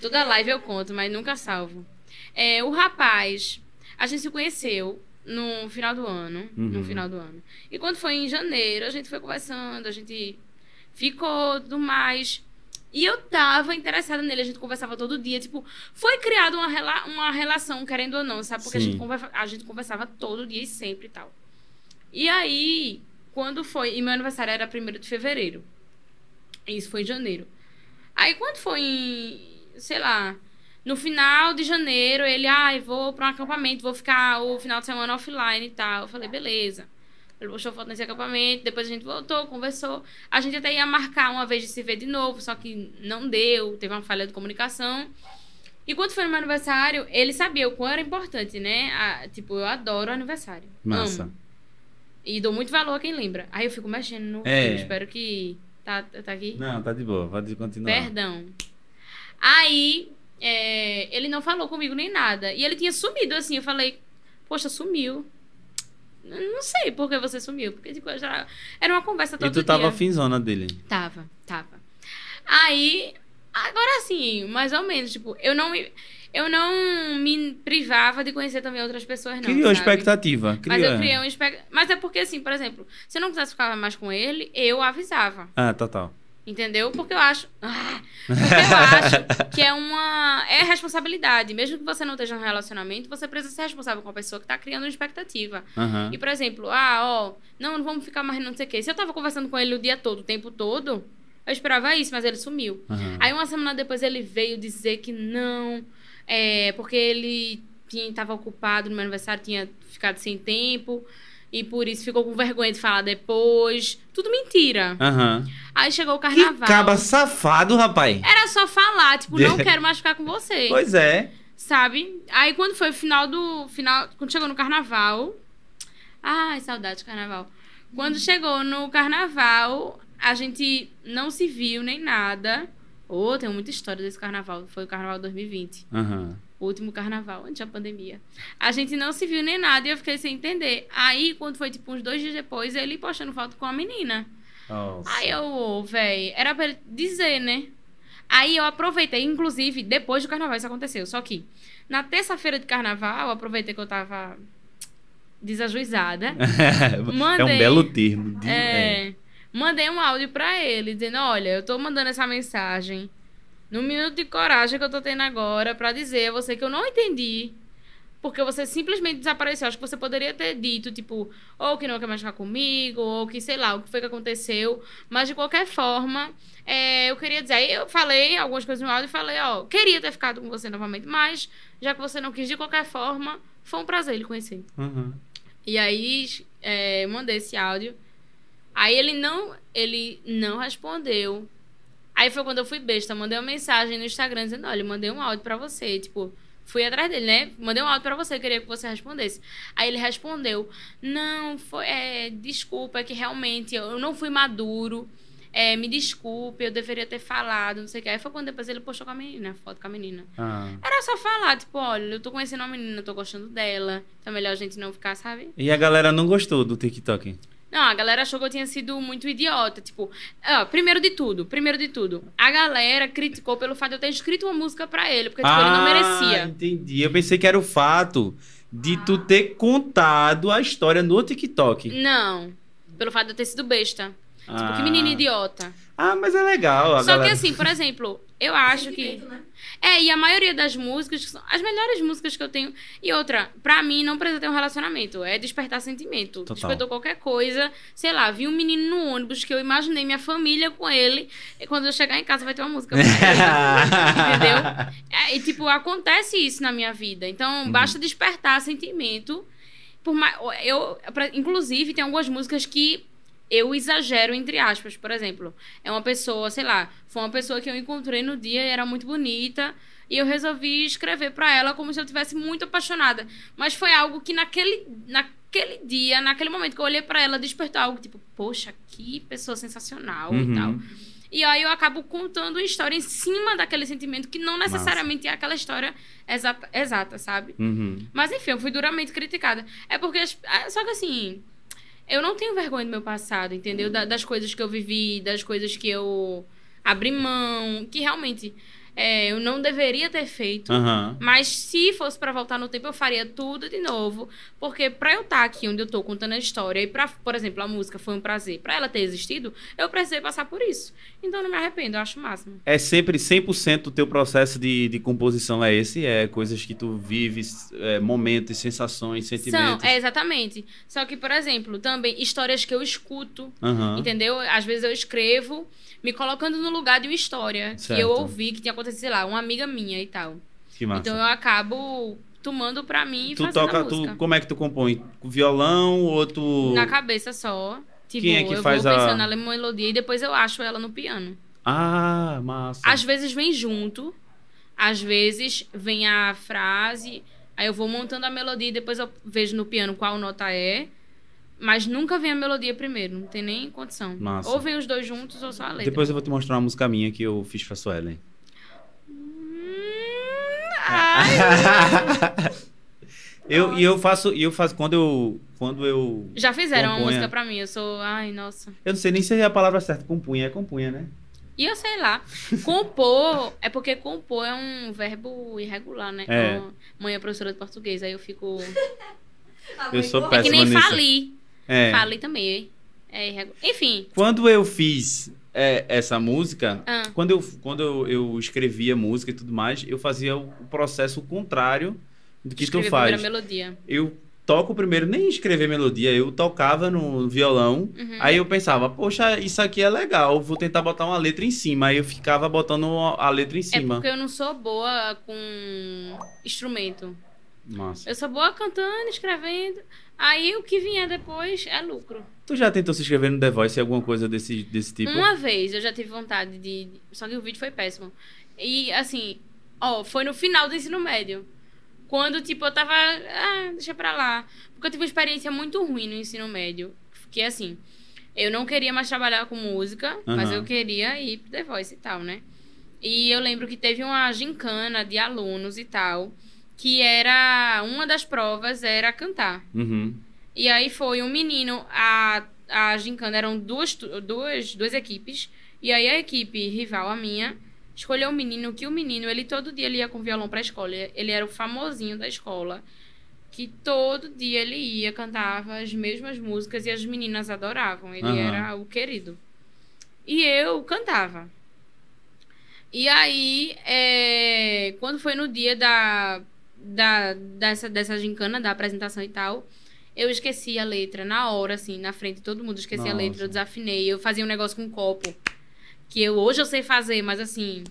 Toda live eu conto, mas nunca salvo. É, o rapaz, a gente se conheceu no final do ano. No Uhum. final do ano. E quando foi em janeiro, a gente foi conversando, a gente ficou tudo mais. E eu tava interessada nele, a gente conversava todo dia. Tipo, foi criada uma, rela uma relação, querendo ou não, sabe? Porque a gente, conversa a gente conversava todo dia e sempre e tal. E aí, quando foi. E meu aniversário era 1 de fevereiro. Isso foi em janeiro. Aí, quando foi em. Sei lá. No final de janeiro, ele, ai, vou pra um acampamento, vou ficar o final de semana offline e tal. Eu falei, beleza. Ele postou foto nesse acampamento, depois a gente voltou, conversou. A gente até ia marcar uma vez de se ver de novo, só que não deu, teve uma falha de comunicação. E quando foi no meu aniversário, ele sabia o quão era importante, né? A- tipo, eu adoro aniversário. Massa. Amo. E dou muito valor a quem lembra. Aí eu fico mexendo no É. fio, espero que. Tá, tá aqui? Não, tá de boa. Pode continuar. Perdão. Aí, é, ele não falou comigo nem nada. E ele tinha sumido, assim. Eu falei, poxa, sumiu. Não sei por que você sumiu. Porque, tipo, já... era uma conversa E todo tu tava dia. finzona dele. Tava, tava. Aí, agora sim, mais ou menos, tipo, eu não me, eu não me privava de conhecer também outras pessoas, não. Criou sabe? expectativa. Criou. Mas eu criei um expectativa. Mas é porque, assim, por exemplo, se eu não quisesse ficar mais com ele, eu avisava. Ah, total. Entendeu? Porque eu acho. Ah, porque eu acho que é uma. É responsabilidade. Mesmo que você não esteja num relacionamento, você precisa ser responsável com a pessoa que tá criando uma expectativa. Aham. E, por exemplo, ah, ó, não, não vamos ficar mais não sei o quê. Se eu tava conversando com ele o dia todo, o tempo todo, eu esperava isso, mas ele sumiu. aham. Aí uma semana depois ele veio dizer que não, é, porque ele tinha, tava ocupado no meu aniversário, tinha ficado sem tempo, e por isso ficou com vergonha de falar depois. Tudo mentira. Aham. Aí chegou o Que carnaval. caba safado, rapaz. Era só falar, tipo, não quero mais ficar com você. Pois é. Sabe? Aí quando foi o final do. Final, quando chegou no carnaval. Ai, saudade de carnaval. Quando chegou no carnaval, a gente não se viu nem nada. Ô, tem muita história desse carnaval. Foi o carnaval 2020. Aham. O último carnaval, antes da pandemia. A gente não se viu nem nada e eu fiquei sem entender. Aí, quando foi tipo uns dois dias depois, ele postando foto com a menina. Nossa. Aí eu, véi, era pra ele dizer, né? Aí eu aproveitei, inclusive, depois do carnaval isso aconteceu. Só que na terça-feira de carnaval, eu aproveitei que eu tava desajuizada. é um Mandei. belo termo. de- é. É, mandei um áudio pra ele, dizendo: Olha, eu tô mandando essa mensagem no minuto de coragem que eu tô tendo agora pra dizer a você que eu não entendi. Porque você simplesmente desapareceu. Acho que você poderia ter dito, tipo, ou que não quer mais ficar comigo, ou que sei lá, o que foi que aconteceu. Mas de qualquer forma, é, eu queria dizer. Aí eu falei algumas coisas no áudio e falei: Ó, queria ter ficado com você novamente, mas já que você não quis de qualquer forma, foi um prazer lhe conhecer. Aham. E aí, é, mandei esse áudio. Aí ele não, ele não respondeu. Aí foi quando eu fui besta, mandei uma mensagem no Instagram dizendo, olha, eu mandei um áudio pra você, tipo, fui atrás dele, né? Mandei um áudio pra você, queria que você respondesse. Aí ele respondeu, não, foi, é, desculpa, é que realmente eu não fui maduro, é, me desculpe, eu deveria ter falado, não sei o que. Aí foi quando depois ele postou com a menina, a foto com a menina. Ah. Era só falar, tipo, olha, eu tô conhecendo uma menina, tô gostando dela, então é melhor a gente não ficar, sabe? E a galera não gostou do TikTok. Não, a galera achou que eu tinha sido muito idiota. Tipo, ó, primeiro de tudo, primeiro de tudo, a galera criticou pelo fato de eu ter escrito uma música pra ele, porque, tipo, ele não merecia. entendi. Eu pensei que era o fato de tu ter contado a história no TikTok. Não, pelo fato de eu ter sido besta. Tipo, que menino idiota. Ah, mas é legal. a Só que galera- assim, por exemplo, eu acho que. Né? É, e a maioria das músicas, que são as melhores músicas que eu tenho. E outra, pra mim não precisa ter um relacionamento, é despertar sentimento. Total. Despertou qualquer coisa, sei lá, vi um menino no ônibus que eu imaginei minha família com ele, e quando eu chegar em casa vai ter uma música pra ele. Entendeu? É, e tipo, acontece isso na minha vida. Então, Uhum. basta despertar sentimento. Por mais, eu, pra- inclusive, tem algumas músicas que eu exagero, entre aspas. Por exemplo, é uma pessoa, sei lá, foi uma pessoa que eu encontrei no dia e era muito bonita. E eu resolvi escrever pra ela como se eu tivesse muito apaixonada. Mas foi algo que naquele, naquele dia, naquele momento que eu olhei pra ela, despertou algo tipo, poxa, que pessoa sensacional Uhum. e tal. E aí eu acabo contando uma história em cima daquele sentimento que não necessariamente é aquela história exata, exata sabe? Uhum. Mas enfim, eu fui duramente criticada. É porque. ah, Só que assim. Eu não tenho vergonha do meu passado, entendeu? Da- das coisas que eu vivi, das coisas que eu abri mão, que realmente é, eu não deveria ter feito. Aham. Mas se fosse pra voltar no tempo, eu faria tudo de novo. Porque pra eu estar aqui onde eu tô contando a história, e pra, por exemplo, a música foi um prazer, pra ela ter existido, eu precisei passar por isso. Então eu não me arrependo, eu acho o máximo. É sempre 100% o teu processo de, de composição é esse? É coisas que tu vives, é, momentos, sensações, São, sentimentos? é exatamente. Só que, por exemplo, também histórias que eu escuto, Aham. Entendeu? Às vezes eu escrevo me colocando no lugar de uma história Certo. que eu ouvi que tinha acontecido, sei lá, uma amiga minha e tal. Que massa. Então eu acabo tomando pra mim e tu fazendo a toca, música. tu, como é que tu compõe? Com violão ou tu... Na cabeça só. Tipo, Quem é que eu faz vou a- pensando na melodia e depois eu acho ela no piano. Ah, massa. Às vezes vem junto, às vezes vem a frase, aí eu vou montando a melodia e depois eu vejo no piano qual nota é. Mas nunca vem a melodia primeiro, não tem nem condição. Massa. Ou vem os dois juntos ou só a letra. Depois eu vou te mostrar uma música minha que eu fiz pra Suelen. Hum, ai, eu, e eu faço, eu faço quando eu, quando eu, Já fizeram uma Compunha. música pra mim, eu sou. Ai, nossa. eu não sei nem se é a palavra certa, compunha, é compunha, né? E eu sei lá. Compor, é porque compor é um verbo irregular, né? É. Mãe é professora de português, aí eu fico. Eu sou igual- É que nem Péssima nisso. fali. É. Fali também. É. Enfim. Quando eu fiz é, essa música, Ah. quando, eu, quando eu, eu escrevia música e tudo mais, eu fazia o processo contrário do que escrevi tu a faz. primeira melodia. Eu toco primeiro, nem escrever melodia, eu tocava no violão, Uhum. aí eu pensava, poxa, isso aqui é legal, vou tentar botar uma letra em cima. Aí eu ficava botando a letra em É cima. porque eu não sou boa com instrumento. Massa. Eu sou boa cantando, escrevendo. Aí o que vier depois é lucro. Tu já tentou se inscrever no The Voice, alguma coisa desse, desse tipo? Uma vez eu já tive vontade de. Só que o vídeo foi péssimo. E assim, ó, foi no final do ensino médio. Quando, tipo, eu tava. Ah, deixa pra lá. Porque eu tive uma experiência muito ruim no ensino médio. Que assim, eu não queria mais trabalhar com música, mas Aham. eu queria ir pro The Voice e tal, né? E eu lembro que teve uma gincana de alunos e tal. Que era. Uma das provas era cantar. Uhum. E aí foi um menino, a, a gincana eram duas, duas, duas equipes. E aí a equipe rival, a minha, escolheu um menino que o menino, ele todo dia ele ia com violão pra escola. Ele era o famosinho da escola. Que todo dia ele ia, cantava as mesmas músicas e as meninas adoravam. Ele Aham. era o querido. E eu cantava. E aí, é, quando foi no dia da, da, dessa, dessa gincana, da apresentação e tal, eu esqueci a letra na hora, assim, na frente de todo mundo. Esqueci a letra, eu desafinei. Eu fazia um negócio com um copo. Que eu, hoje eu sei fazer, mas assim.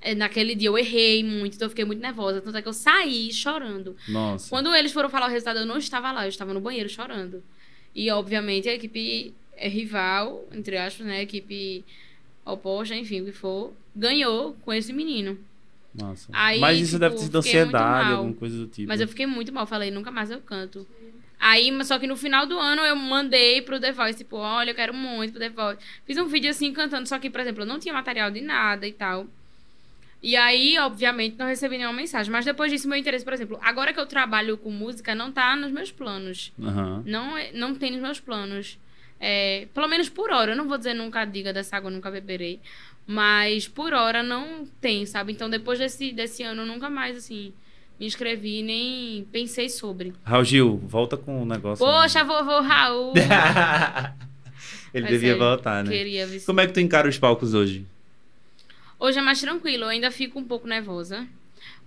é, Naquele dia eu errei muito, então eu fiquei muito nervosa. Tanto é que eu saí chorando. Nossa. Quando eles foram falar o resultado, eu não estava lá, eu estava no banheiro chorando. E, obviamente, a equipe é rival, entre aspas, né? A equipe oposta, enfim, o que for, ganhou com esse menino. Nossa. Aí, Mas isso tipo, deve ter sido fiquei muito ansiedade, alguma coisa do tipo. Mas eu fiquei muito mal, falei, nunca mais eu canto. Aí, só que no final do ano eu mandei pro The Voice, tipo, olha, eu quero muito pro The Voice. Fiz um vídeo assim cantando, só que, por exemplo, eu não tinha material de nada e tal. E aí, obviamente, não recebi nenhuma mensagem. Mas depois disso, meu interesse, por exemplo, agora que eu trabalho com música, não tá nos meus planos. Aham. Não, é- não tem nos meus planos. É, pelo menos por hora. Eu não vou dizer nunca diga dessa água, nunca beberei. Mas por hora não tem, sabe? Então depois desse, desse ano eu nunca mais, assim, me inscrevi nem pensei sobre. Raul Gil, volta com o negócio. Poxa, vovô Raul! Ele Mas devia é, voltar, né? Queria ver Como é que tu encara os palcos hoje? Hoje é mais tranquilo, eu ainda fico um pouco nervosa,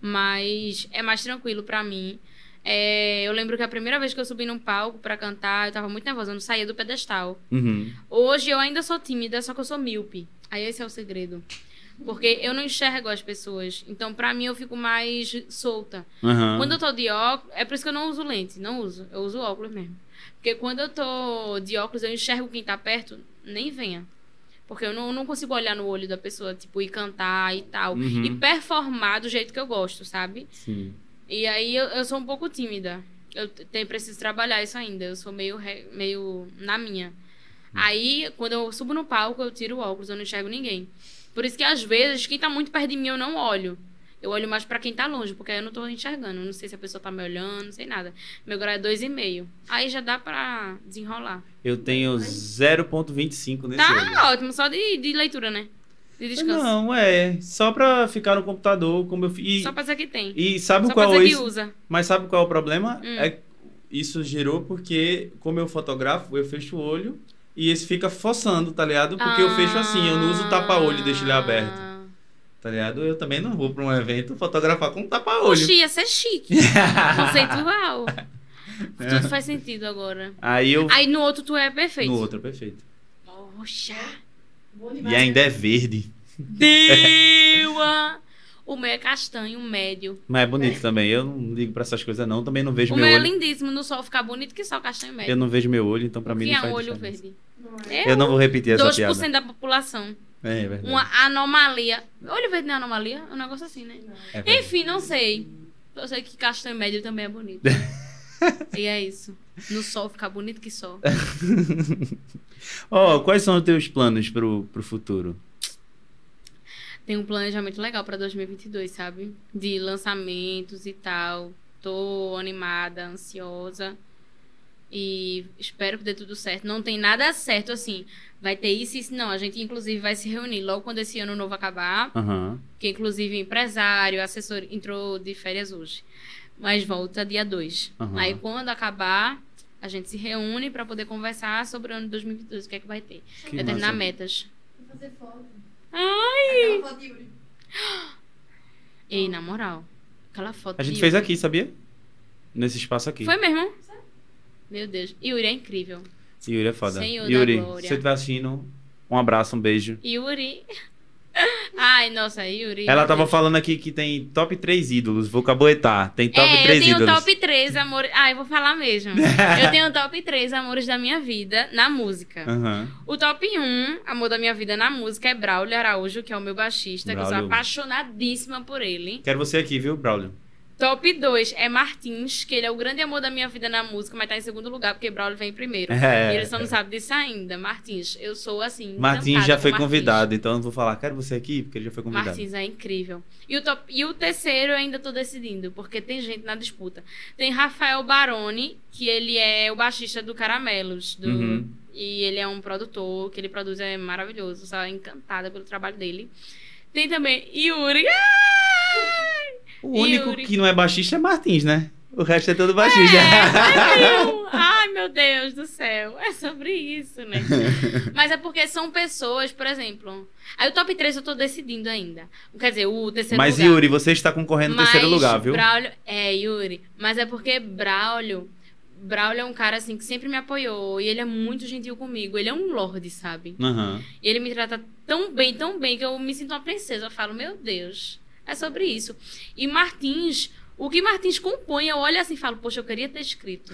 mas é mais tranquilo pra mim. É, eu lembro que a primeira vez que eu subi num palco pra cantar, eu tava muito nervosa, eu não saía do pedestal. Uhum. Hoje eu ainda sou tímida, só que eu sou míope. Aí esse é o segredo. Porque eu não enxergo as pessoas. Então, pra mim, eu fico mais solta. Aham. Quando eu tô de óculos, é por isso que eu não uso lente, não uso. Eu uso óculos mesmo. Porque quando eu tô de óculos, eu enxergo quem tá perto, nem venha. Porque eu não, não consigo olhar no olho da pessoa, tipo, e cantar e tal. Uhum. E performar do jeito que eu gosto, sabe? Sim. E aí eu, eu sou um pouco tímida. Eu te- tenho, preciso trabalhar isso ainda. Eu sou meio, meio na minha. Aí, quando eu subo no palco, eu tiro o óculos, eu não enxergo ninguém. Por isso que, às vezes, quem tá muito perto de mim, eu não olho. Eu olho mais pra quem tá longe, porque aí eu não tô enxergando. Não sei se a pessoa tá me olhando, não sei nada. Meu grau é 2,5. Aí já dá pra desenrolar. Eu tenho 0.25 nesse Tá olho. ótimo, só de, de leitura, né? De descanso. Não, é. Só pra ficar no computador, como eu fiz. Só pra dizer que tem. E sabe Só pra qual dizer é que usa. Mas sabe qual é o problema? Hum. É isso gerou porque, como eu fotografo, eu fecho o olho e esse fica forçando, tá ligado? Porque eu fecho assim, eu não uso tapa-olho e deixo ele aberto, Ah. tá ligado? Eu também não vou pra um evento fotografar com tapa-olho. Oxi, ia ser chique. Conceitual. Tudo faz sentido agora. Aí eu. Aí no outro tu é perfeito. No outro, perfeito. Poxa. E ainda é verde. Deua. O meu é castanho, médio. Mas é bonito também. Eu não ligo pra essas coisas, não. Também não vejo O meu meu é olho. lindíssimo. No sol ficar bonito que só castanho médio. Eu não vejo meu olho, então pra o mim que não é faz um olho diferença. verde? Não é. Eu não vou repetir essa 2% piada. da população. É, é verdade. Uma anomalia. Olho verde não é anomalia? É um negócio assim, né? É. Enfim, não sei. Eu sei que castanho médio também é bonito. e é isso. No sol ficar bonito que só. Ó, quais são os teus planos pro, pro futuro? Tem um planejamento legal pra 2022, sabe? De lançamentos e tal. Tô animada, ansiosa. E espero que dê tudo certo. Não tem nada certo assim. Vai ter isso e isso. Não, a gente inclusive vai se reunir logo quando esse ano novo acabar. Aham. Que inclusive empresário, assessor entrou de férias hoje. Mas volta dia 2. Aham. Aí quando acabar, a gente se reúne pra poder conversar sobre o ano de 2022, o que é que vai ter. Que Determinar massa. metas. Vou fazer foto. Ai! Aquela foto de Yuri. Ei, na moral. Aquela foto A gente de fez Yuri. aqui, sabia? Nesse espaço aqui. Foi mesmo? Meu Deus. Yuri é incrível. Yuri é foda. Senhor da Yuri, glória. se você estiver assistindo, um abraço, um beijo. Yuri. Ai, nossa, Yuri. Ela tava falando aqui que tem top 3 ídolos. Vou caboetar. Tem top é, 3 eu tenho ídolos. top 3 amores. Ah, eu vou falar mesmo. eu tenho top 3 amores da minha vida na música. Aham. O top 1, amor da minha vida na música, é Braulio Araújo, que é o meu baixista, que eu Braulio. sou apaixonadíssima por ele. Quero você aqui, viu, Braulio? Top 2 é Martins, que ele é o grande amor da minha vida na música, mas tá em segundo lugar, porque Braulio vem primeiro. É. E ele só não sabe disso ainda. Martins, eu sou assim. Martins já foi Martins. convidado, então eu não vou falar, quero você aqui, porque ele já foi convidado. Martins é incrível. E o, top, e o terceiro eu ainda tô decidindo, porque tem gente na disputa. Tem Rafael Baroni, que ele é o baixista do Caramelos. Do, Uhum. E ele é um produtor, que ele produz é maravilhoso. Sou encantada pelo trabalho dele. Tem também Yuri. Ai! O único Yuri. que não é baixista é Martins, né? O resto é todo baixista. É, meu. Ai, meu Deus do céu. É sobre isso, né? Mas é porque são pessoas, por exemplo. Aí o top 3 eu tô decidindo ainda. Quer dizer, o terceiro Mas lugar. Yuri, você está concorrendo no terceiro Mas lugar, viu? Braulio, é, Yuri. Mas é porque Braulio. Braulio é um cara assim que sempre me apoiou. E ele é muito gentil comigo. Ele é um lorde, sabe? Aham. E ele me trata tão bem, tão bem, que eu me sinto uma princesa. Eu falo, meu Deus, é sobre isso. E Martins, o que Martins compõe, eu olho assim e falo, poxa, eu queria ter escrito.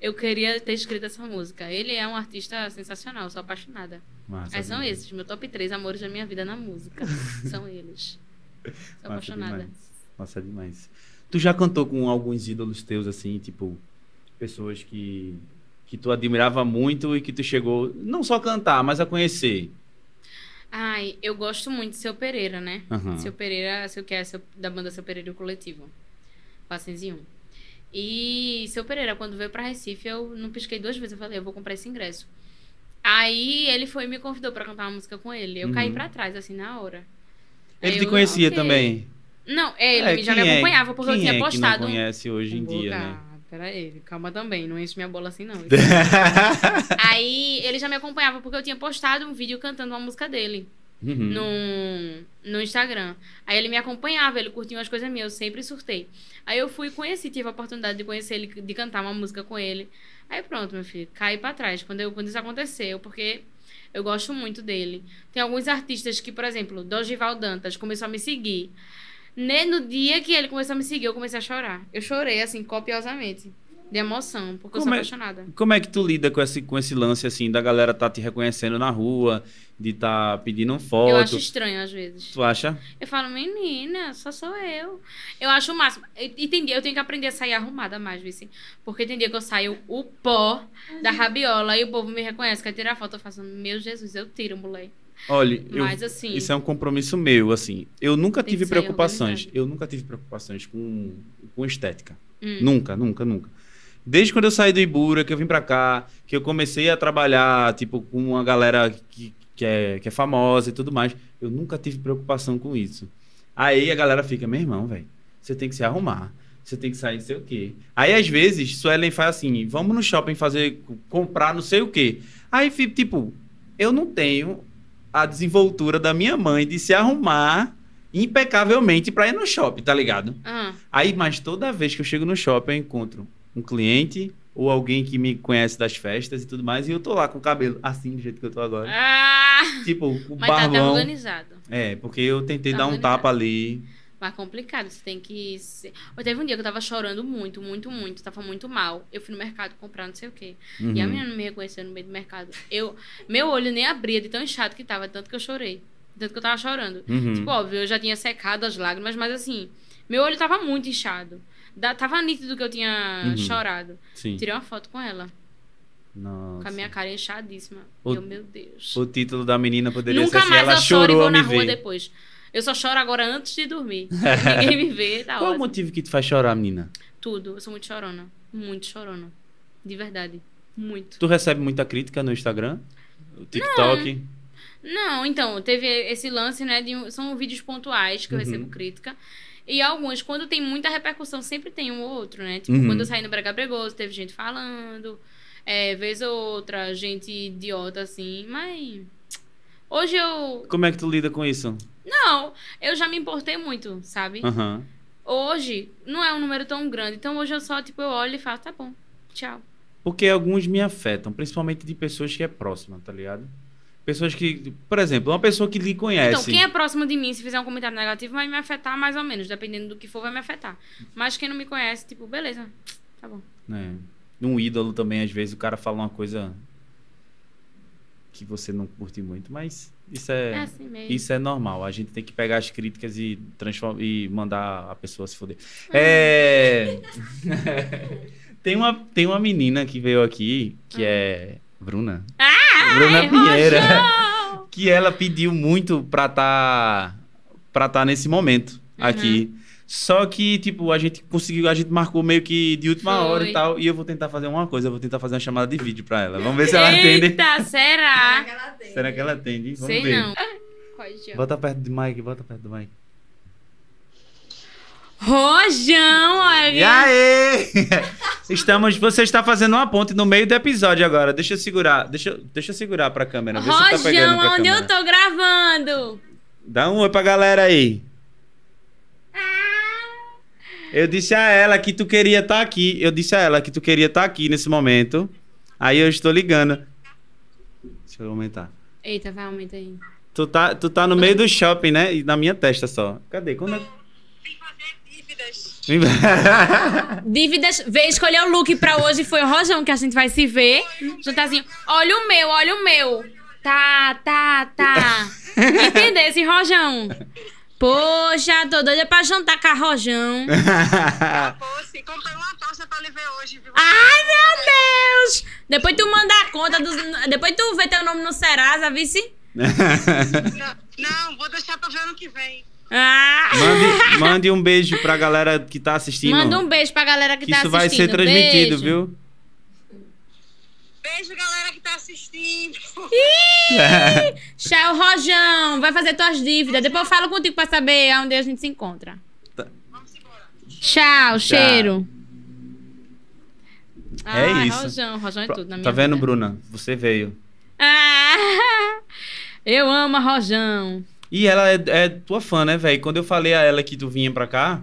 Eu queria ter escrito essa música. Ele é um artista sensacional, sou apaixonada. Massa Mas são esses, meu top 3 amores da minha vida na música. são eles. Sou Massa apaixonada. demais. Nossa, demais. Tu já cantou com alguns ídolos teus, assim, tipo, pessoas que, que tu admirava muito e que tu chegou, não só a cantar, mas a conhecer? Ai, eu gosto muito de Seu Pereira, né? Aham. Seu Pereira, seu que é seu, da banda Seu Pereira e o Coletivo. Passenzinho. E Seu Pereira, quando veio pra Recife, eu não pisquei duas vezes. Eu falei, eu vou comprar esse ingresso. Aí ele foi e me convidou pra cantar uma música com ele. Eu caí Uhum. pra trás, assim, na hora. Ele Aí te eu, conhecia ok. também? Não, ele É, já me é- acompanhava, porque eu tinha é postado. que não um- conhece hoje em dia, né? Advogado. Pera aí, calma também, não enche minha bola assim, não. aí ele já me acompanhava porque eu tinha postado um vídeo cantando uma música dele Uhum. no, no Instagram. Aí ele me acompanhava, ele curtia umas coisas minhas, eu sempre surtei. Aí eu fui e conheci, tive a oportunidade de conhecer ele, de cantar uma música com ele. Aí pronto, meu filho, caí pra trás quando, eu, quando isso aconteceu, porque eu gosto muito dele. Tem alguns artistas que, por exemplo, Dogival Dantas começou a me seguir. Ne- No dia que ele começou a me seguir, eu comecei a chorar. Eu chorei, assim, copiosamente. De emoção, porque eu Como sou é- apaixonada. Como é que tu lida com esse, com esse lance, assim, da galera tá te reconhecendo na rua, de tá pedindo foto? Eu acho estranho, às vezes. Tu acha? Eu falo, menina, só sou eu. Eu acho o máximo. E e tem dia, eu tenho que aprender a sair arrumada mais, vice. Porque tem dia que eu saio o pó da rabiola e o povo me reconhece, quer tirar foto. Eu faço, meu Jesus, eu tiro, moleque. Olha, eu, Mas assim. isso é um compromisso meu, assim. Eu nunca tive preocupações. Eu nunca tive preocupações com, com estética. hum, Nunca, nunca, nunca. Desde quando eu saí do Ibura, que eu vim pra cá, que eu comecei a trabalhar, tipo, com uma galera que, que, é, que é famosa e tudo mais, eu nunca tive preocupação com isso. Aí a galera fica, meu irmão, velho, você tem que se arrumar, você tem que sair não sei o quê. Aí, às vezes, Suelen faz assim, vamos no shopping fazer, comprar não sei o quê. Aí, tipo, eu não tenho a desenvoltura da minha mãe de se arrumar impecavelmente pra ir no shopping, tá ligado? ah, Aí, mas toda vez que eu chego no shopping, eu encontro um cliente ou alguém que me conhece das festas e tudo mais, e eu tô lá com o cabelo assim, do jeito que eu tô agora. ah, Tipo, o mas tá barbão. organizado. é, porque eu tentei Tá dar um tapa ali. Mas complicado, você tem que. Ser... Ou teve um dia que eu tava chorando muito, muito, muito. Tava muito mal. Eu fui no mercado comprar não sei o quê. E a Uhum. menina não me reconheceu no meio do mercado. Eu, meu olho nem abria de tão inchado que tava, tanto que eu chorei. Tanto que eu tava chorando. Uhum. Tipo, óbvio, eu já tinha secado as lágrimas, mas assim, meu olho tava muito inchado. Da, tava nítido que eu tinha Uhum. chorado. Sim. Tirei uma foto com ela, Nossa. com a minha cara inchadíssima. O- Eu, meu Deus. O título da menina poderia Nunca ser assim, mais ela eu choro e chorou vou na rua ver. depois. Eu só choro agora antes de dormir. Ninguém me vê, tá Qual o ótimo. motivo que te faz chorar, menina? Tudo. Eu sou muito chorona. Muito chorona. De verdade. Muito. Tu recebe muita crítica no Instagram? O TikTok? Não, então, teve esse lance, né? De, são vídeos pontuais que eu Uhum. recebo crítica. E alguns, quando tem muita repercussão, sempre tem um ou outro, né? Tipo, Uhum. quando eu saí no Brega Bregoso, teve gente falando. É, vez ou outra, gente idiota, assim. Mas. Hoje eu. Como é que tu lida com isso? Não, eu já me importei muito, sabe? Aham. Hoje, não é um número tão grande. Então hoje eu só, tipo, eu olho e falo, tá bom, tchau. Porque alguns me afetam, principalmente de pessoas que é próxima, tá ligado? Pessoas que, por exemplo, uma pessoa que lhe conhece. Então, quem é próximo de mim, se fizer um comentário negativo, vai me afetar mais ou menos. Dependendo do que for, vai me afetar. Mas quem não me conhece, tipo, beleza, tá bom. né? Um ídolo também, às vezes, o cara fala uma coisa que você não curte muito, mas isso É, é, assim isso é normal. A gente tem que pegar as críticas e, transform... e mandar a pessoa se foder. É... tem, uma, tem uma menina que veio aqui, que é Bruna. Bruna Ai, Pinheira. Rojão! que ela pediu muito pra estar pra tá nesse momento Uhum. aqui. Só que, tipo, a gente conseguiu, a gente marcou meio que de última Foi. hora e tal. E eu vou tentar fazer uma coisa, eu vou tentar fazer uma chamada de vídeo pra ela. Vamos ver se ela atende. Eita, será? ela tem. Será que ela atende? Vamos Sei ver. não. Pode, ó. Bota perto do Mike, bota perto do Mike. Rojão, E olha. aí? Estamos, você está fazendo uma ponte no meio do episódio agora. Deixa eu segurar, deixa, eu- deixa eu segurar pra câmera. Tá Rojão, pra onde câmera. eu tô gravando? Dá um oi pra galera aí. Eu disse a ela que tu queria estar aqui. Eu disse a ela que tu queria estar aqui nesse momento. Aí eu estou ligando. Deixa eu aumentar. Eita, vai, aumenta aí. Tu tá, tu tá no meio do shopping, né? E na minha testa só. Cadê? Quando é... Dívidas, veio escolher o look pra hoje, foi o Rojão que a gente vai se ver. Juntarzinho, olha o meu, olha o meu. Tá, tá, tá. Entendeu esse Rojão? Poxa, tô doida pra jantar com a Rojão. Fosse, comprei uma tosta pra lhe ver hoje, viu? Ai, meu Deus! Depois tu manda a conta dos. Depois tu vê teu nome no Serasa, vice? Não, não, vou deixar pra ver ano que vem. Ah! mande, mande um beijo pra galera que tá assistindo. Manda um beijo pra galera que, que tá isso assistindo. vai ser transmitido, Beijo. viu? Beijo, galera que tá assistindo. Tchau, Rojão. Vai fazer tuas dívidas. Depois eu falo contigo pra saber onde a gente se encontra. Tá. Vamos embora. Tchau, cheiro. Ah, É isso. Rojão, Rojão é tudo na minha Tá vendo, vida. Bruna? Você veio. Ah, eu amo a Rojão. E ela é, é tua fã, né, velho? Quando eu falei a ela que tu vinha pra cá,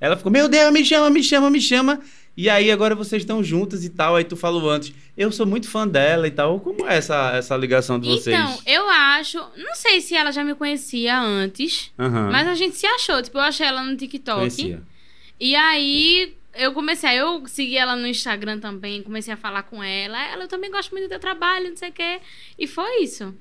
ela ficou, meu Deus, me chama, me chama, me chama. E aí agora vocês estão juntas e tal. Aí tu falou antes, eu sou muito fã dela e tal. Como é essa, essa ligação de vocês? Então, eu acho. Não sei se ela já me conhecia antes, Aham. mas a gente se achou. Tipo, eu achei ela no TikTok. Conhecia. E aí eu comecei, aí eu segui ela no Instagram também, comecei a falar com ela. Ela, eu também gosto muito do teu trabalho, não sei o quê. E foi isso.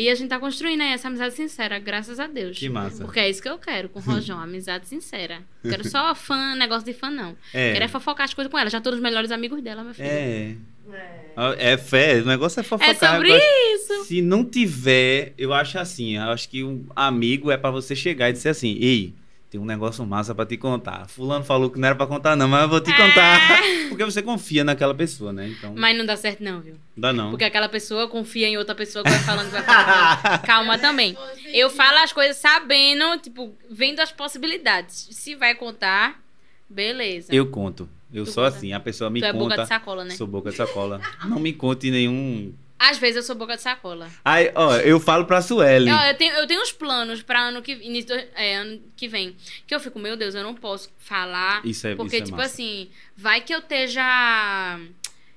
E a gente tá construindo aí essa amizade sincera, graças a Deus. Que massa. Porque é isso que eu quero com o Rojão, amizade sincera. Não quero só fã, negócio de fã, não. É. Quero é fofocar as coisas com ela. Já tô nos melhores amigos dela, meu filho. É. É. É fé, o negócio é fofocar. É sobre isso. Se não tiver, eu acho assim, eu acho que um amigo é pra você chegar e dizer assim, ei, tem um negócio massa pra te contar. Fulano falou que não era pra contar não, mas eu vou te contar. Porque você confia naquela pessoa, né? Então, Mas não dá certo, não, viu? não dá não. Porque aquela pessoa confia em outra pessoa que vai falando que vai falando. Calma também. Eu falo as coisas sabendo, tipo, vendo as possibilidades. Se vai contar, beleza. Eu conto. Eu Tu sou conta? assim, a pessoa me tu é conta. boca de sacola, né? Sou boca de sacola. Não me conte nenhum. Às vezes eu sou boca de sacola. Aí, ó, eu falo pra Sueli. Eu, eu, tenho, eu tenho uns planos pra ano que, início do- é, ano que vem. Que eu fico, meu Deus, eu não posso falar. Isso é Porque, isso é tipo massa. assim, vai que eu esteja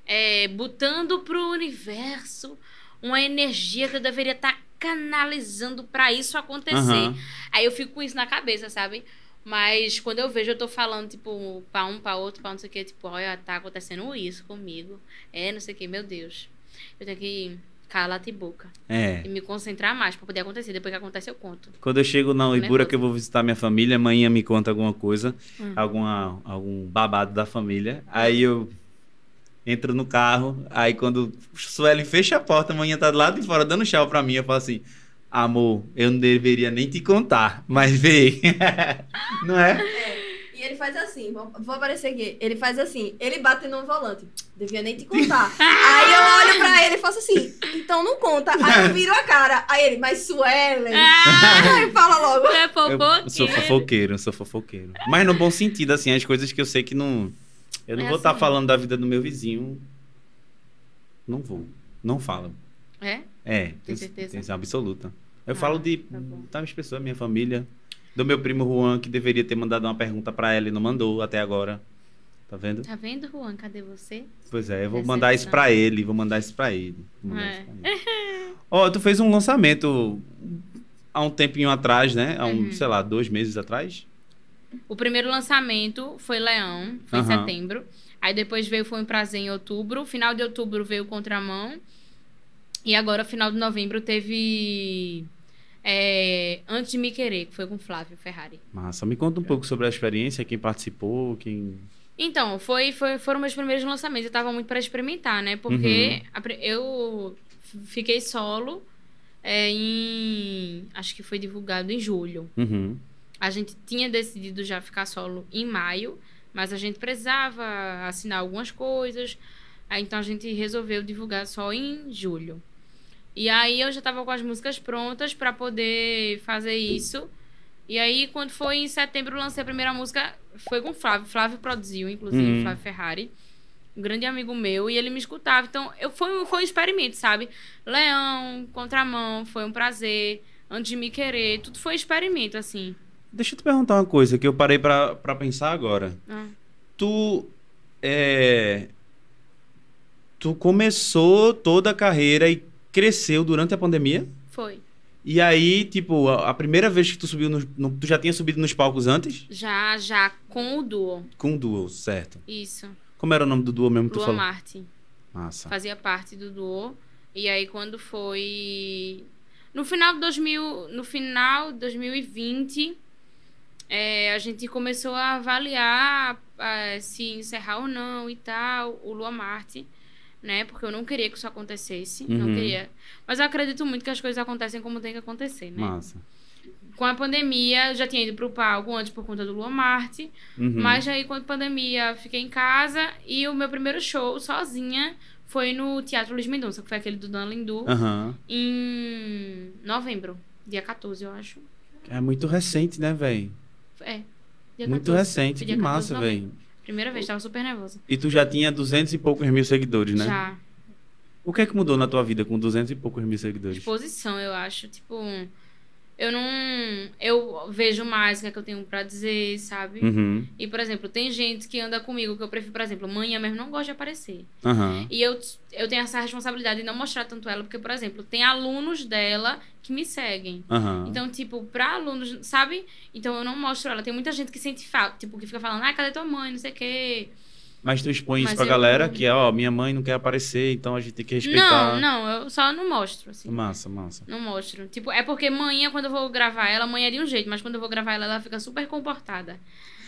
é, botando pro universo uma energia que eu deveria estar canalizando pra isso acontecer. Aham. Aí eu fico com isso na cabeça, sabe? Mas quando eu vejo, eu tô falando, tipo, pra um, pra outro, pra não sei o que, tipo, olha, tá acontecendo isso comigo. É, não sei o que, meu Deus. Eu tenho que calar a boca É. e me concentrar mais pra poder acontecer. Depois que acontece, eu conto. Quando eu chego na Uibura que eu vou visitar minha família, a manhã me conta alguma coisa, Hum. alguma, algum babado da família. Aí eu entro no carro, aí quando Sueli fecha a porta, a manhã tá do lado de fora dando tchau pra mim, eu falo assim, amor, eu não deveria nem te contar, mas vê. não é? Ele faz assim, vou, vou aparecer aqui. Ele faz assim, ele bate no volante. Devia nem te contar. Aí eu olho pra ele e faço assim, então não conta. Aí eu viro a cara. Aí ele, mas Suelen. Ah, Aí fala logo. é Eu fofoqueiro. sou fofoqueiro, eu sou fofoqueiro. Mas no bom sentido, assim, as coisas que eu sei que não. Eu não É vou estar assim. falando da vida do meu vizinho. Não vou. Não falo. É? É, Tem certeza? Tenho absoluta. Eu Ah, falo de tá pessoas, minha família. Do meu primo Juan, que deveria ter mandado uma pergunta pra ela e não mandou até agora. Tá vendo? Tá vendo, Juan? Cadê você? Pois é, eu vou mandar isso pra ele. Vou mandar isso pra ele. É. isso pra ele. Ó, tu fez um lançamento há um tempinho atrás, né? Há um, Uhum. sei lá, dois meses atrás. O primeiro lançamento foi Leão, foi em Aham. setembro. Aí depois veio Foi um Prazer em outubro. Final de outubro veio Contramão. E agora, final de novembro, teve é, Antes de Me Querer, que foi com Flávio Ferrari. Massa, me conta um pouco sobre a experiência, quem participou, quem. Então, foi, foi, foram meus primeiros lançamentos. Eu tava muito para experimentar, né? Porque a pri- eu fiquei solo é, em. Acho que foi divulgado em julho. Uhum. A gente tinha decidido já ficar solo em maio, mas a gente precisava assinar algumas coisas. Aí, então a gente resolveu divulgar só em julho. E aí eu já tava com as músicas prontas para poder fazer isso. E aí, quando foi em setembro, eu lancei a primeira música. Foi com o Flávio. Flávio produziu, inclusive, Uhum. Flávio Ferrari. Um grande amigo meu. E ele me escutava. Então, eu, foi, um- foi um experimento, sabe? Leão, Contramão, foi um prazer. Antes de me querer. Tudo foi experimento, assim. Deixa eu te perguntar uma coisa que eu parei pra, pra pensar agora. Ah. Tu. É. Tu começou toda a carreira e cresceu durante a pandemia? Foi. E aí, tipo, a, primeira vez que tu subiu no, no- Tu já tinha subido nos palcos antes? Já, já com o duo. Com o duo, certo. Isso. Como era o nome do duo mesmo que tu falou? Marte. Massa. Fazia parte do duo. E aí, quando foi. No final de 2000, no final de 2020, é, a gente começou a avaliar se encerrar ou não e tal, o Lua Marte, né? Porque eu não queria que isso acontecesse. Não Uhum. queria. Mas eu acredito muito que as coisas acontecem como tem que acontecer, né? Massa. Com a pandemia, eu já tinha ido pro palco antes por conta do Lua Marte. Uhum. Mas aí, com a pandemia, fiquei em casa e o meu primeiro show sozinha foi no Teatro Luiz Mendonça, que foi aquele do Dan Lindu, Aham. em novembro, dia 14, eu acho. É muito recente, né, velho? É. dia Muito 14, recente. Que dia 14 massa, velho. Primeira vez, tava super nervosa. E tu já tinha 200 e poucos mil seguidores, né? Já. O que é que mudou na tua vida com 200 e poucos mil seguidores? Exposição, eu acho. Tipo, eu não. Eu vejo mais o que é que eu tenho pra dizer, sabe? Uhum. E, por exemplo, tem gente que anda comigo que eu prefiro, por exemplo, manhã mesmo não gosta de aparecer. Aham. E eu, eu tenho essa responsabilidade de não mostrar tanto ela, porque, por exemplo, tem alunos dela que me seguem. Aham. Então, tipo, pra alunos, sabe? Então eu não mostro ela. Tem muita gente que sente falta, tipo, que fica falando, ah, cadê tua mãe? Não sei o quê. Mas tu expõe isso pra eu- galera que, ó, minha mãe não quer aparecer, então a gente tem que respeitar. Não, não, eu só não mostro, assim. Massa, massa. Não mostro. Tipo, é porque manhã, quando eu vou gravar ela, mãe é de um jeito, mas quando eu vou gravar ela, ela fica super comportada.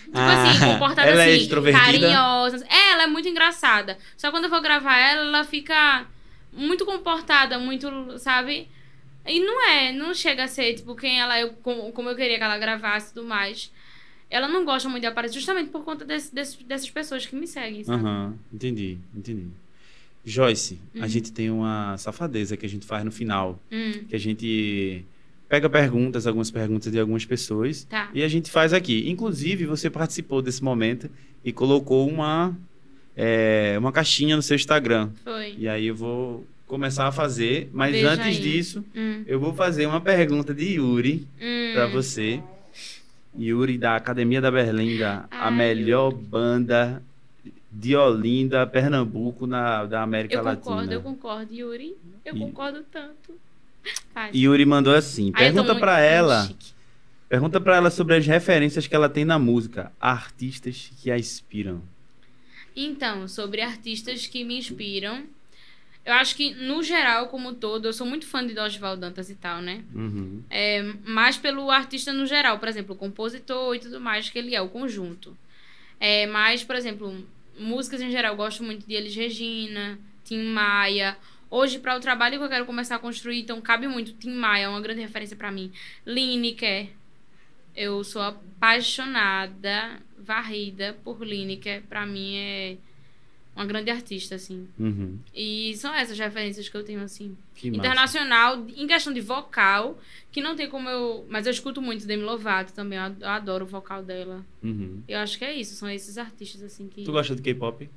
Tipo Ah, assim, comportada ela é assim, extrovertida? carinhosa. É, ela é muito engraçada. Só quando eu vou gravar ela, ela fica muito comportada, muito, sabe? E não é, não chega a ser, tipo, quem ela, eu, como, como eu queria que ela gravasse e tudo mais. Ela não gosta muito de aparecer, justamente por conta desse, desse- dessas pessoas que me seguem, sabe? Aham, entendi, entendi. Joyce, a Uhum. gente tem uma safadeza que a gente faz no final, Hum, que a gente pega perguntas, algumas perguntas de algumas pessoas, tá. e a gente faz aqui. Inclusive, você participou desse momento e colocou uma, é, uma caixinha no seu Instagram. Foi. E aí eu vou começar a fazer, mas Veja antes aí. disso, Hum, eu vou fazer uma pergunta de Yuri hum. pra você. Yuri da Academia da Berlinda, a Ai, melhor banda de Olinda, Pernambuco, na, da América Eu Latina. concordo, eu concordo, Yuri. Eu E- concordo tanto. Vai. Yuri mandou assim: Ai, pergunta muito ela, chique. pergunta para ela sobre as referências que ela tem na música, artistas que a inspiram. Então, sobre artistas que me inspiram. Eu acho que, no geral, como um todo, eu sou muito fã de Dosval Dantas e tal, né? Uhum. É, mais pelo artista no geral, por exemplo, o compositor e tudo mais que ele é, o conjunto. É, mas, por exemplo, músicas em geral, eu gosto muito de Elis Regina, Tim Maia. Hoje, para o trabalho que eu quero começar a construir, então cabe muito. Tim Maia é uma grande referência para mim. Lineker. Eu sou apaixonada, varrida por Lineker. Para mim é uma grande artista, assim. Uhum. E são essas referências que eu tenho, assim. Que massa. Internacional, em questão de vocal, que não tem como eu. Mas eu escuto muito Demi Lovato também, eu ad- eu adoro o vocal dela. Uhum. Eu acho que é isso, são esses artistas assim que. Tu gosta de K-pop?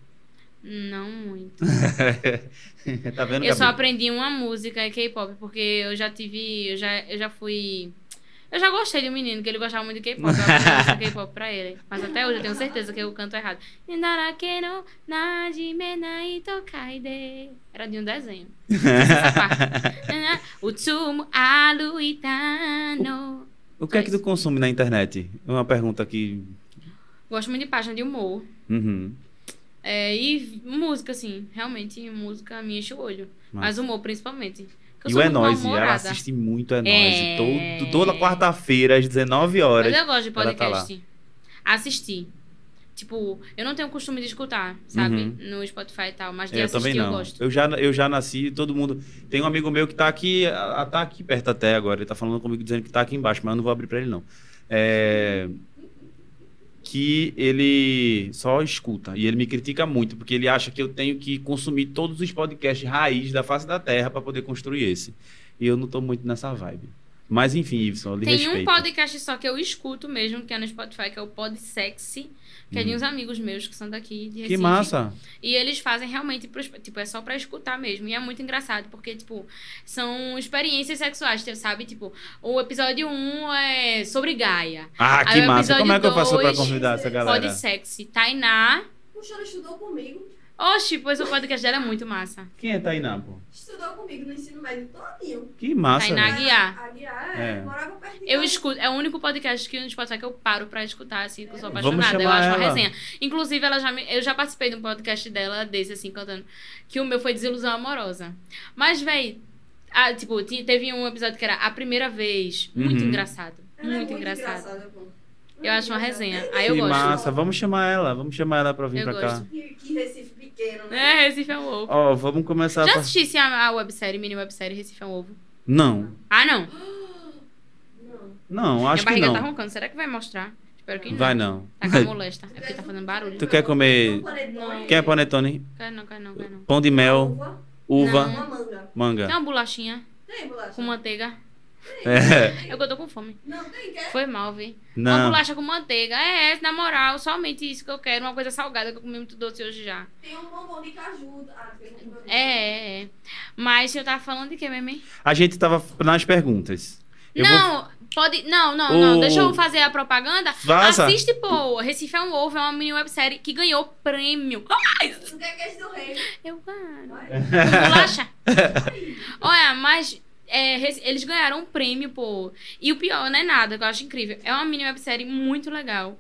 Não muito. tá vendo, Eu só Gabi? aprendi uma música em K-pop, porque eu já tive. Eu já, eu já fui. Eu já gostei de um menino que ele gostava muito de K-pop. Eu K-pop pra ele. Mas até hoje eu tenho certeza que eu canto errado. Era de um desenho. Essa parte. Utsumu alu itano. O que é que tu consome na internet? Uma pergunta aqui. Gosto muito de página de humor. Uhum. É, e música, assim. Realmente, música me enche o olho. Massa. Mas humor, principalmente. Eu E o É Nóis, ela assiste muito É Nóis. É. Todo, toda quarta-feira, às 19 horas. Mas eu gosto de tá podcast. Assistir. Tipo, eu não tenho o costume de escutar, sabe? Uhum. No Spotify e tal. Mas de eu assistir também eu não. gosto. Eu já, eu já nasci, todo mundo. Tem um amigo meu que tá aqui, a- tá aqui perto até agora. Ele tá falando comigo dizendo que tá aqui embaixo, mas eu não vou abrir pra ele, não. É, Que ele só escuta. E ele me critica muito, porque ele acha que eu tenho que consumir todos os podcasts raiz da face da terra pra poder construir esse. E eu não tô muito nessa vibe. Mas enfim, Ibson, eu lhe Tem respeito. um podcast só que eu escuto mesmo, que é no Spotify, que é o Pod Sexy, que é de uns amigos meus que são daqui de Recife. Que massa! E eles fazem realmente, pros- tipo, é só pra escutar mesmo. E é muito engraçado, porque, tipo, são experiências sexuais, sabe? Tipo, o episódio 1 é sobre Gaia. Ah, que Aí massa! Como é que eu faço pra convidar essa galera? Pod Sexy. Tainá. Puxa, ela estudou comigo. Oxi, pois o podcast dela é muito massa. Quem é Tainá, pô? Estudou comigo no ensino médio todinho. Que massa! Tainá velho. Aguiar. Aguiar, É. é. Morava perto de Eu casa. escuto, é o único podcast que no Spotify que eu paro pra escutar, assim, que eu sou Vamos apaixonada. Eu chamar acho uma resenha. Inclusive, ela já me- eu já participei de um podcast dela, desse, assim, cantando. Que o meu foi Desilusão Amorosa. Mas, véi, ah, tipo, ti- teve um episódio que era a primeira vez. Muito Uhum. engraçado. Ela é Muito, engraçado. engraçada, pô. Eu acho uma resenha. É Aí eu que gosto. massa! Vamos chamar ela, vamos chamar ela pra vir Eu pra cá. gosto. Que, que Recife pequeno, né? É, Recife é um ovo. Ó, vamos começar Já a... assistisse a, a websérie, mini websérie Recife é um ovo? Não, Ah, não. Não. não, acho Minha que barriga não. tá roncando. Será que vai mostrar? Espero que não. Vai não. Tá com a molesta. É porque tá fazendo barulho. Tu quer comer... Panetone, Quer panetone? Quer não, quer não, quer não. Pão de mel, Uva, uva, Não. uma manga. manga. Tem uma bolachinha Tem bolacha? com manteiga. É. Eu que eu tô com fome. Não, tem, quer? Foi mal, vi. Uma Não. bolacha com manteiga. É, é, na moral, somente isso que eu quero. Uma coisa salgada que eu comi muito doce hoje já. Tem um bombom de caju. Ah, tem um bombom de- É, é, é. Mas eu tava falando de quê, meme? A gente tava nas perguntas. Eu vou- não, pode. Não, não, O- não. Deixa eu fazer a propaganda. Vaza. Assiste, pô. Recife é um ovo, é uma mini websérie que ganhou prêmio. Ai, Não quer queijo do rei. eu ganho. Vai. Bolacha. Olha, mas é, eles ganharam um prêmio, pô. E o pior não é nada, que eu acho incrível. É uma mini websérie muito legal.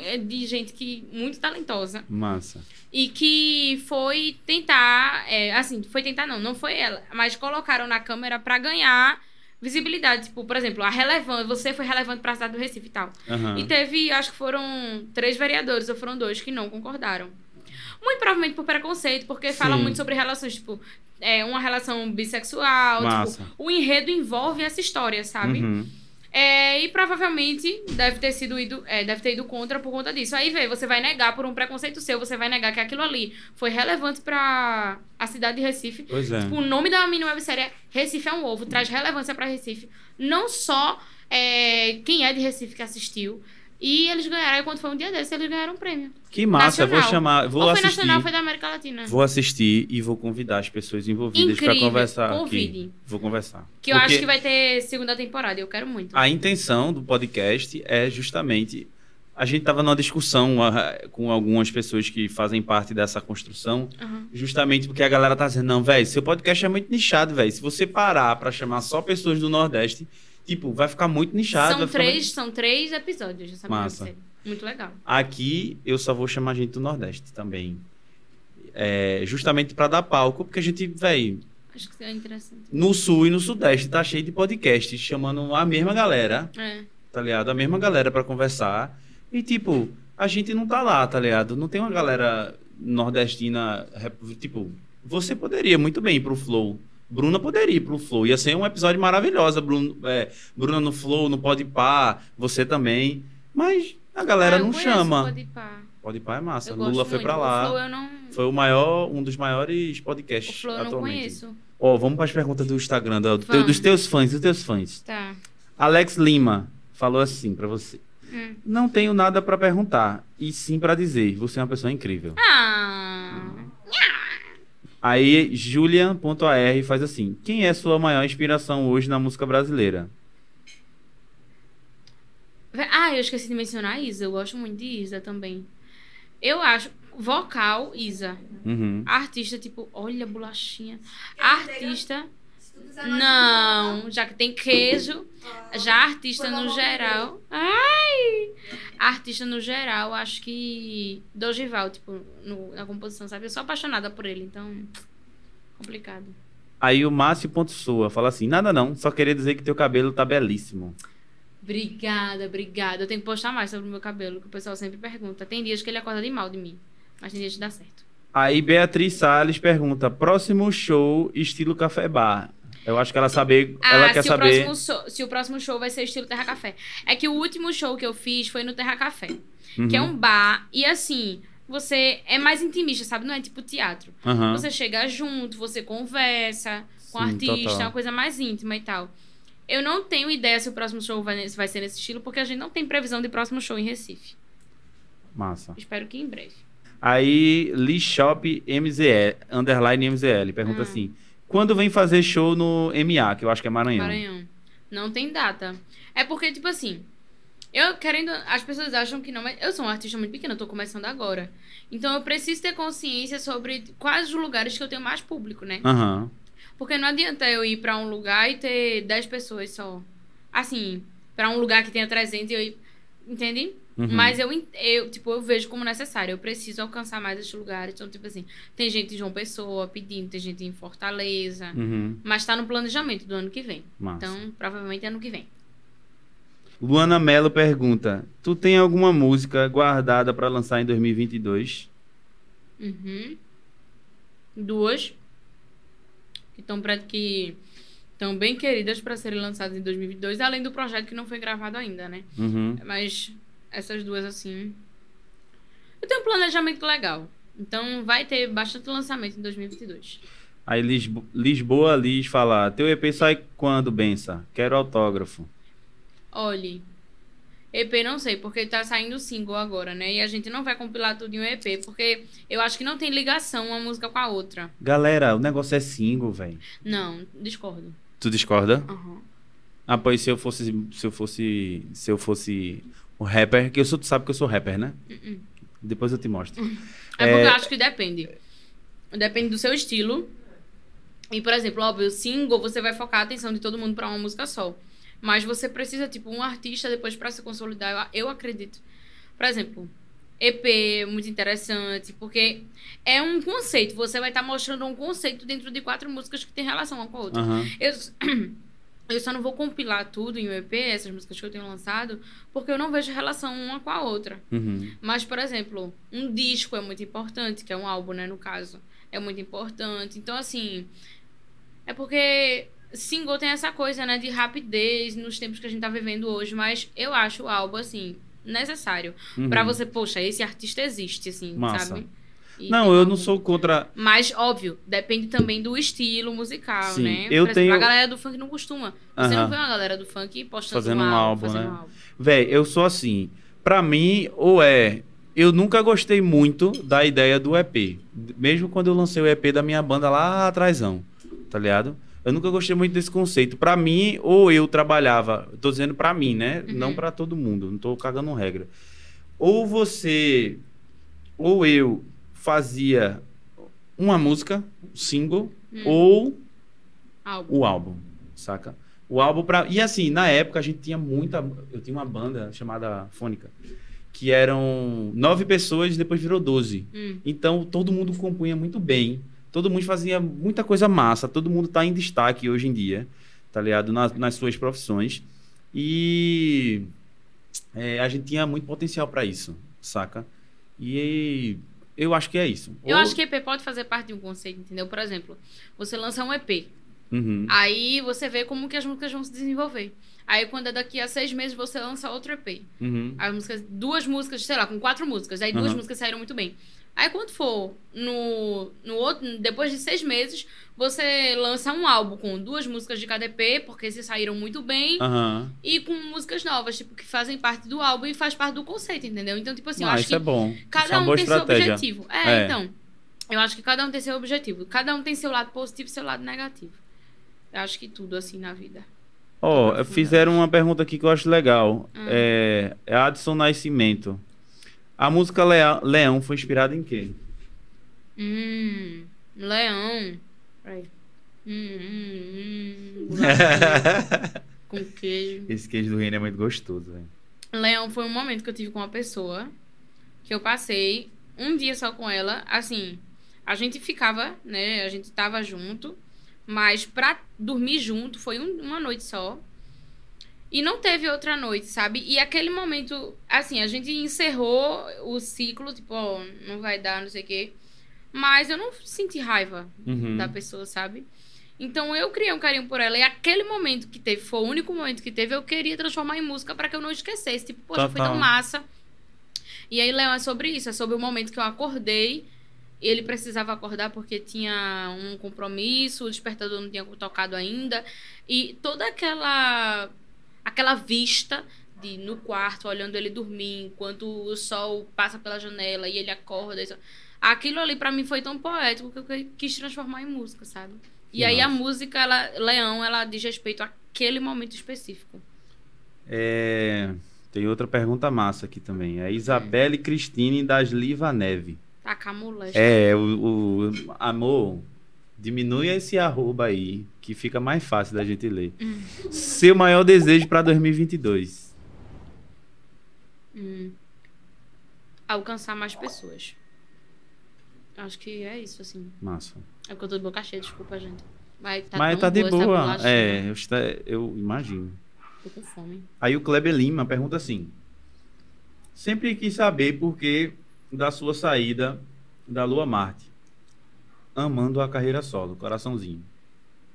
é de gente que muito talentosa. Massa. E que foi tentar. é, assim, foi tentar não, não foi ela. Mas colocaram na câmera pra ganhar visibilidade. Tipo, por exemplo, a relevância. Você foi relevante pra cidade do Recife e tal. Aham. E teve, acho que foram três vereadores, ou foram dois, que não concordaram. Muito provavelmente por preconceito, porque fala Sim. muito sobre relações, tipo, é, uma relação bissexual. Tipo, o enredo envolve essa história, sabe? Uhum. É, e provavelmente deve ter sido ido, é, deve ter ido contra por conta disso. Aí vê, você vai negar por um preconceito seu, você vai negar que aquilo ali foi relevante pra a cidade de Recife. Pois é. Tipo, o nome da mini websérie é Recife é um ovo, traz relevância pra Recife. Não só é, quem é de Recife que assistiu. E eles ganharam, aí quando foi um dia desse, eles ganharam um prêmio. Que massa, eu vou Nacional. chamar, vou ou foi assistir. nacional, foi da América Latina. Vou assistir e vou convidar as pessoas envolvidas para conversar convide. aqui. Vou conversar. Que eu Porque acho que vai ter segunda temporada, eu quero muito. A intenção do podcast é justamente a gente estava numa discussão ah, com algumas pessoas que fazem parte dessa construção, Aham. justamente porque a galera tá dizendo, não, velho, seu podcast é muito nichado, velho. Se você parar para chamar só pessoas do Nordeste, tipo, vai ficar muito nichado. São três, são três episódios dessa mini Massa. Muito legal. Aqui eu só vou chamar gente do Nordeste também. É, justamente para dar palco, porque a gente, velho, Acho que é interessante. no Sul e no Sudeste tá cheio de podcasts chamando a mesma galera, É. tá ligado? A mesma galera para conversar. E tipo, a gente não tá lá, tá ligado? Não tem uma galera nordestina, tipo, você poderia muito bem ir pro Flow. Bruna poderia ir pro Flow. Ia ser um episódio maravilhoso. Bruno, é, Bruna no Flow, no Podpah, você também. Mas a galera Ah, não chama. Pode. Podpah é massa. Eu Lula foi muito. pra O lá. Flow eu não, Foi o maior, um dos maiores o podcasts Flow eu não conheço. Ó, vamos para as perguntas do Instagram, do- dos teus fãs, dos teus fãs. Tá. Alex Lima falou assim pra você: Hum. Não tenho nada pra perguntar, e sim pra dizer, você é uma pessoa incrível. Ah. Aí Julian.ar faz assim: Quem é sua maior inspiração hoje na música brasileira? Ah, eu esqueci de mencionar a Isa. Eu gosto muito de Isa também. Eu acho. Vocal, Isa. Uhum. Artista, tipo, olha, bolachinha. Artista. Não, já que tem queijo. Já artista no geral. Ai! Artista no geral, acho que. Dogival, tipo, no- na composição, sabe? Eu sou apaixonada por ele, então. Complicado. Aí o Márcio.soa fala assim: Nada não, só queria dizer que teu cabelo tá belíssimo. Obrigada, obrigada. Eu tenho que postar mais sobre o meu cabelo, que o pessoal sempre pergunta. Tem dias que ele acorda de mal de mim, mas tem dias que dá certo. Aí Beatriz Salles pergunta: Próximo show estilo café bar. Eu acho que ela saber, ela quer se, saber. O próximo show, se o próximo show vai ser estilo Terra Café. É que o último show que eu fiz foi no Terra Café, que é Uhum. um bar. E assim, você é mais intimista, sabe? Não é tipo teatro. Aham. Você chega junto, você conversa com o artista, total. é uma coisa mais íntima e tal. Eu não tenho ideia se o próximo show vai, vai ser nesse estilo, porque a gente não tem previsão de próximo show em Recife. Massa. Espero que em breve. Aí Lee Shop MZL, underline MZL, pergunta Hum. assim: Quando vem fazer show no MA, que eu acho que é Maranhão? Maranhão. Não tem data. É porque, tipo assim, eu querendo. As pessoas acham que não, mas eu sou um artista muito pequeno, eu tô começando agora. Então eu preciso ter consciência sobre quais os lugares que eu tenho mais público, né? Aham. Porque não adianta eu ir pra um lugar e ter 10 pessoas só. Assim, pra um lugar que tenha 300 e eu ir. Entende? Uhum. Mas eu, eu, tipo, eu vejo como necessário. Eu preciso alcançar mais esses lugares. Então, tipo assim, tem gente em João Pessoa pedindo, tem gente em Fortaleza. Uhum. Mas tá no planejamento do ano que vem. Massa. Então, provavelmente ano que vem. Luana Mello pergunta: Tu tem alguma música guardada pra lançar em 2022? Uhum. Duas. Que estão que estão bem queridas para serem lançadas em 2022, além do projeto que não foi gravado ainda, né? Uhum. Mas essas duas, assim. Eu tenho um planejamento legal. Então vai ter bastante lançamento em 2022. Aí Lisbo- Lisboa Liz fala: Teu EP sai quando, Bença? Quero autógrafo. Olhe. EP não sei, porque tá saindo single agora, né? E a gente não vai compilar tudo em um EP, porque eu acho que não tem ligação uma música com a outra. Galera, o negócio é single, velho. Não, discordo. Tu discorda? Aham. Ah, pois se eu fosse. Se eu fosse. Se eu fosse um rapper, que eu sou, tu sabe que eu sou rapper, né? Uh-uh. Depois eu te mostro. É porque eu acho que depende. Depende do seu estilo. E, por exemplo, óbvio, single, você vai focar a atenção de todo mundo pra uma música só. Mas você precisa, tipo, um artista depois pra se consolidar, eu, eu acredito. Por exemplo, EP, muito interessante, porque é um conceito. Você vai estar mostrando um conceito dentro de quatro músicas que tem relação uma com a outra. Aham. Eu, eu só não vou compilar tudo em um EP, essas músicas que eu tenho lançado, porque eu não vejo relação uma com a outra. Uhum. Mas, por exemplo, um disco é muito importante, que é um álbum, né, no caso. É muito importante. Então, assim, é porque single tem essa coisa, né, de rapidez nos tempos que a gente tá vivendo hoje, mas eu acho o álbum, assim, necessário. Uhum. Pra você, poxa, esse artista existe, assim, Massa. sabe? E Não, eu não sou contra. Mas, óbvio, depende também do estilo musical, Sim, né? eu Por exemplo, tenho- a galera do funk não costuma. Você Aham. não vê uma galera do funk postando Fazendo um um álbum, fazendo né? um álbum. Véi, eu sou assim. Pra mim, ou é. Eu nunca gostei muito da ideia do EP. Mesmo quando eu lancei o EP da minha banda lá atrásão. Tá ligado? Eu nunca gostei muito desse conceito. Pra mim, ou eu trabalhava. Tô dizendo pra mim, né? Uhum. Não pra todo mundo. Não tô cagando regra. Ou você. Ou eu fazia uma música, um single, Hum. ou Álbum. o álbum, saca? O álbum pra. E assim, na época a gente tinha muita. Eu tinha uma banda chamada Fônica, que eram nove pessoas e depois virou doze. Hum. Então todo mundo compunha muito bem. Todo mundo fazia muita coisa massa. Todo mundo tá em destaque hoje em dia, tá ligado? Nas, nas suas profissões. E é, a gente tinha muito potencial pra isso, saca? E eu acho que é isso. Eu Ou- acho que EP pode fazer parte de um conceito, entendeu? Por exemplo, você lança um EP. Uhum. Aí você vê como que as músicas vão se desenvolver. Aí quando é daqui a seis meses você lança outro EP. Uhum. As músicas, duas músicas, sei lá, com quatro músicas. Aí duas Aham. músicas saíram muito bem. Aí quando for no, no outro, depois de seis meses, você lança um álbum com duas músicas de cada EP, porque se saíram muito bem, Aham. e com músicas novas, tipo, que fazem parte do álbum e faz parte do conceito, entendeu? Então, tipo assim, eu Ah, acho isso que é bom. Isso é Cada um boa tem estratégia. seu objetivo. É, É. então. Eu acho que cada um tem seu objetivo. Cada um tem seu lado positivo e seu lado negativo. Eu acho que tudo assim na vida. Ó, Aprofundar. fizeram uma pergunta aqui que eu acho legal. Hum. É, é Adson Nascimento. A música Lea- Leão foi inspirada em quê? Hum. Leão. Hum, hum, hum. com queijo. Esse queijo do reino é muito gostoso, velho. Leão foi um momento que eu tive com uma pessoa que eu passei um dia só com ela. Assim, a gente ficava, né? A gente tava junto, mas pra dormir junto foi um- uma noite só. E não teve outra noite, sabe? E aquele momento, assim, a gente encerrou o ciclo, tipo, ó, não vai dar, não sei o quê. Mas eu não senti raiva Uhum. da pessoa, sabe? Então eu criei um carinho por ela e aquele momento que teve, foi o único momento que teve, eu queria transformar em música pra que eu não esquecesse. Tipo, poxa, foi Total. tão massa. E aí, Leão, é sobre isso, é sobre o momento que eu acordei. Ele precisava acordar porque tinha um compromisso, o despertador não tinha tocado ainda. E toda aquela aquela vista de no quarto, olhando ele dormir, enquanto o sol passa pela janela e ele acorda. e Aquilo ali pra mim foi tão poético que eu quis transformar em música, sabe? E Que aí a música, ela, Leão, ela diz respeito àquele momento específico. É, Tem outra pergunta massa aqui também. É Isabelle Cristine das Liva Neve. Tacar molesta. É, o, o- amor, diminui esse arroba aí, que fica mais fácil da gente ler. Hum. Seu maior desejo pra 2022. Hum. Alcançar mais pessoas. Acho que é isso, assim. Massa. É porque eu tô de boca cheia, desculpa, gente. Mas tá, Mas tá de boa. É, eu, está- eu imagino. Tô com fome. Aí o Kleber Lima pergunta assim: Sempre quis saber por que da sua saída da Lua Marte, amando a carreira solo, coraçãozinho.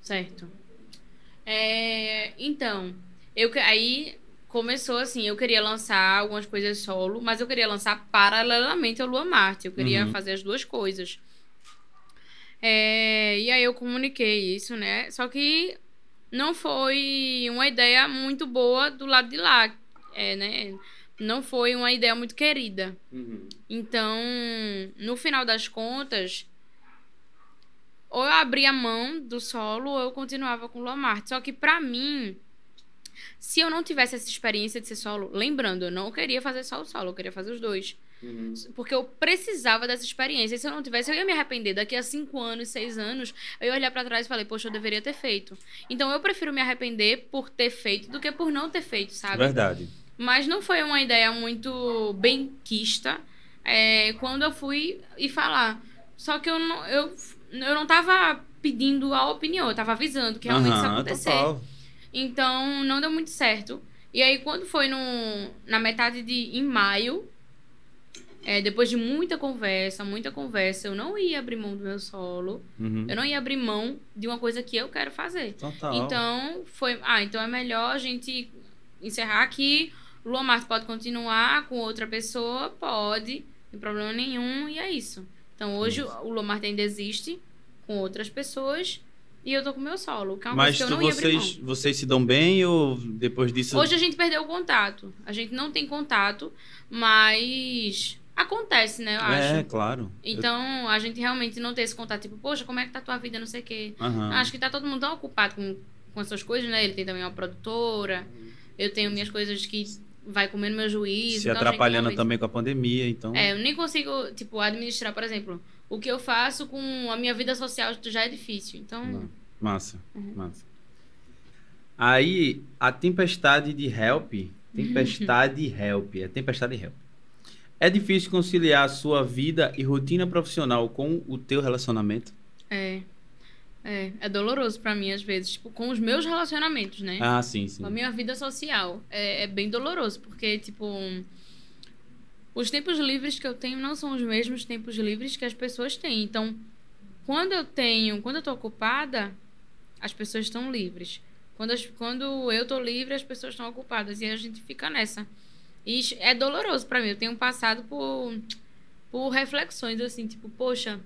Certo. É, então, eu aí começou assim, eu queria lançar algumas coisas solo, mas eu queria lançar paralelamente ao Lua Marte. Eu queria Uhum. fazer as duas coisas. É, e aí eu comuniquei isso, né? Só que não foi uma ideia muito boa do lado de lá, é, né? Não foi uma ideia muito querida. Uhum. Então, no final das contas, ou eu abria mão do solo ou eu continuava com o Lomart. Só que pra mim, se eu não tivesse essa experiência de ser solo, lembrando, eu não queria fazer só o solo, eu queria fazer os dois. Uhum. Porque eu precisava dessa experiência. E se eu não tivesse, eu ia me arrepender. Daqui a cinco anos, seis anos, eu ia olhar pra trás e falei, poxa, eu deveria ter feito. Então eu prefiro me arrepender por ter feito do que por não ter feito, sabe? Verdade. Mas não foi uma ideia muito bem quista é, quando eu fui e falar. Só que eu não, eu, eu não tava pedindo a opinião, eu tava avisando que realmente isso ia acontecer. total. Então, não deu muito certo. E aí, quando foi no, na metade de. em maio, é, depois de muita conversa, muita conversa, eu não ia abrir mão do meu solo. Uhum. Eu não ia abrir mão de uma coisa que eu quero fazer. Total. Então, foi. Ah, então é melhor a gente encerrar aqui. Lua Marte pode continuar com outra pessoa? Pode, não tem problema nenhum, e é isso. Então, hoje o Lua Marte ainda existe com outras pessoas e eu tô com o meu solo, que é uma Mas coisa que eu não ia vocês, mão. vocês se dão bem ou depois disso. Hoje a gente perdeu o contato. A gente não tem contato, mas acontece, né? Eu é, acho. claro. Então, a gente realmente não tem esse contato, tipo, poxa, como é que tá a tua vida, não sei o quê. Aham. Acho que tá todo mundo tão ocupado com, com as suas coisas, né? Ele tem também uma produtora, eu tenho minhas coisas que vai comendo meu juízo. se então gente atrapalhando também com a pandemia, então. É, eu nem consigo, tipo, administrar, por exemplo, o que eu faço com a minha vida social já é difícil. Então, Não. Massa, Uhum. massa. Aí, a tempestade de help. Tempestade help. É tempestade help. É difícil conciliar a sua vida e rotina profissional com o teu relacionamento? é. É, é doloroso pra mim, às vezes, tipo, com os meus relacionamentos, né? Ah, sim, sim. A minha vida social é, é bem doloroso, porque, tipo, os tempos livres que eu tenho não são os mesmos tempos livres que as pessoas têm. Então, quando eu tenho, quando eu tô ocupada, as pessoas estão livres. Quando, as- quando eu tô livre, as pessoas estão ocupadas. E a gente fica nessa. E é doloroso pra mim. Eu tenho passado por, por reflexões, assim, tipo, poxa,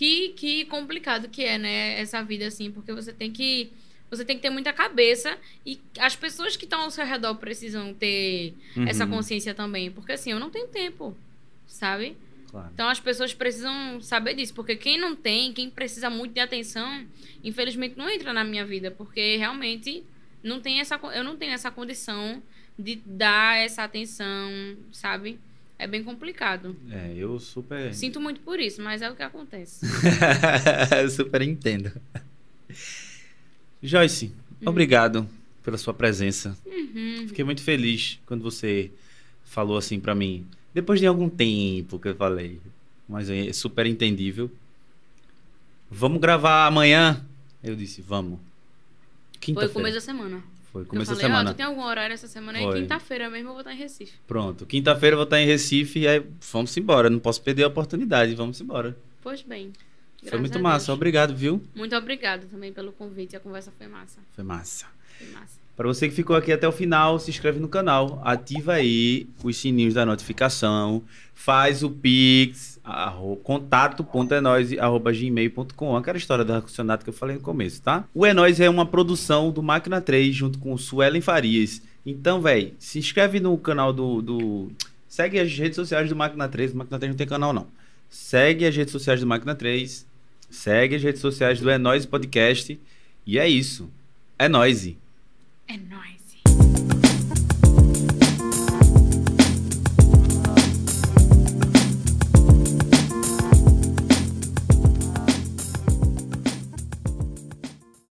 que, que complicado que é, né, essa vida, assim, porque você tem que. Você tem que ter muita cabeça e as pessoas que estão ao seu redor precisam ter essa Uhum, consciência também. Porque assim, eu não tenho tempo, sabe? Claro. Então as pessoas precisam saber disso. Porque quem não tem, quem precisa muito de atenção, infelizmente não entra na minha vida. Porque realmente não tem essa, eu não tenho essa condição de dar essa atenção, sabe? É bem complicado. É, eu super. Sinto muito por isso, mas é o que acontece. super entendo. Joyce, obrigado pela sua presença. Uhum. Fiquei muito feliz quando você falou assim pra mim. Depois de algum tempo que eu falei, mas é super entendível. Vamos gravar amanhã? Eu disse, vamos. Foi o começo da semana. Foi começo da falei, ó, semana. tu tem algum horário essa semana? Foi. E quinta-feira mesmo eu vou estar em Recife. Pronto. Quinta-feira eu vou estar em Recife e aí vamos embora. Não posso perder a oportunidade. Vamos embora. Pois bem. Foi muito massa. Obrigado, viu? Muito obrigada também pelo convite. A conversa foi massa. Foi massa. Foi massa. Para você que ficou aqui até o final, se inscreve no canal, ativa aí os sininhos da notificação, faz o pix, arro, contato.enose.gmail.com, aquela história do ar-condicionado que eu falei no começo, tá? O Enóis é uma produção do Máquina 3 junto com o Suelen Farias. Então, velho, se inscreve no canal do, do... Segue as redes sociais do Máquina 3, o Máquina 3 não tem canal não. Segue as redes sociais do Máquina 3, segue as redes sociais do Enóis Podcast, e é isso. É nóis. É nóis.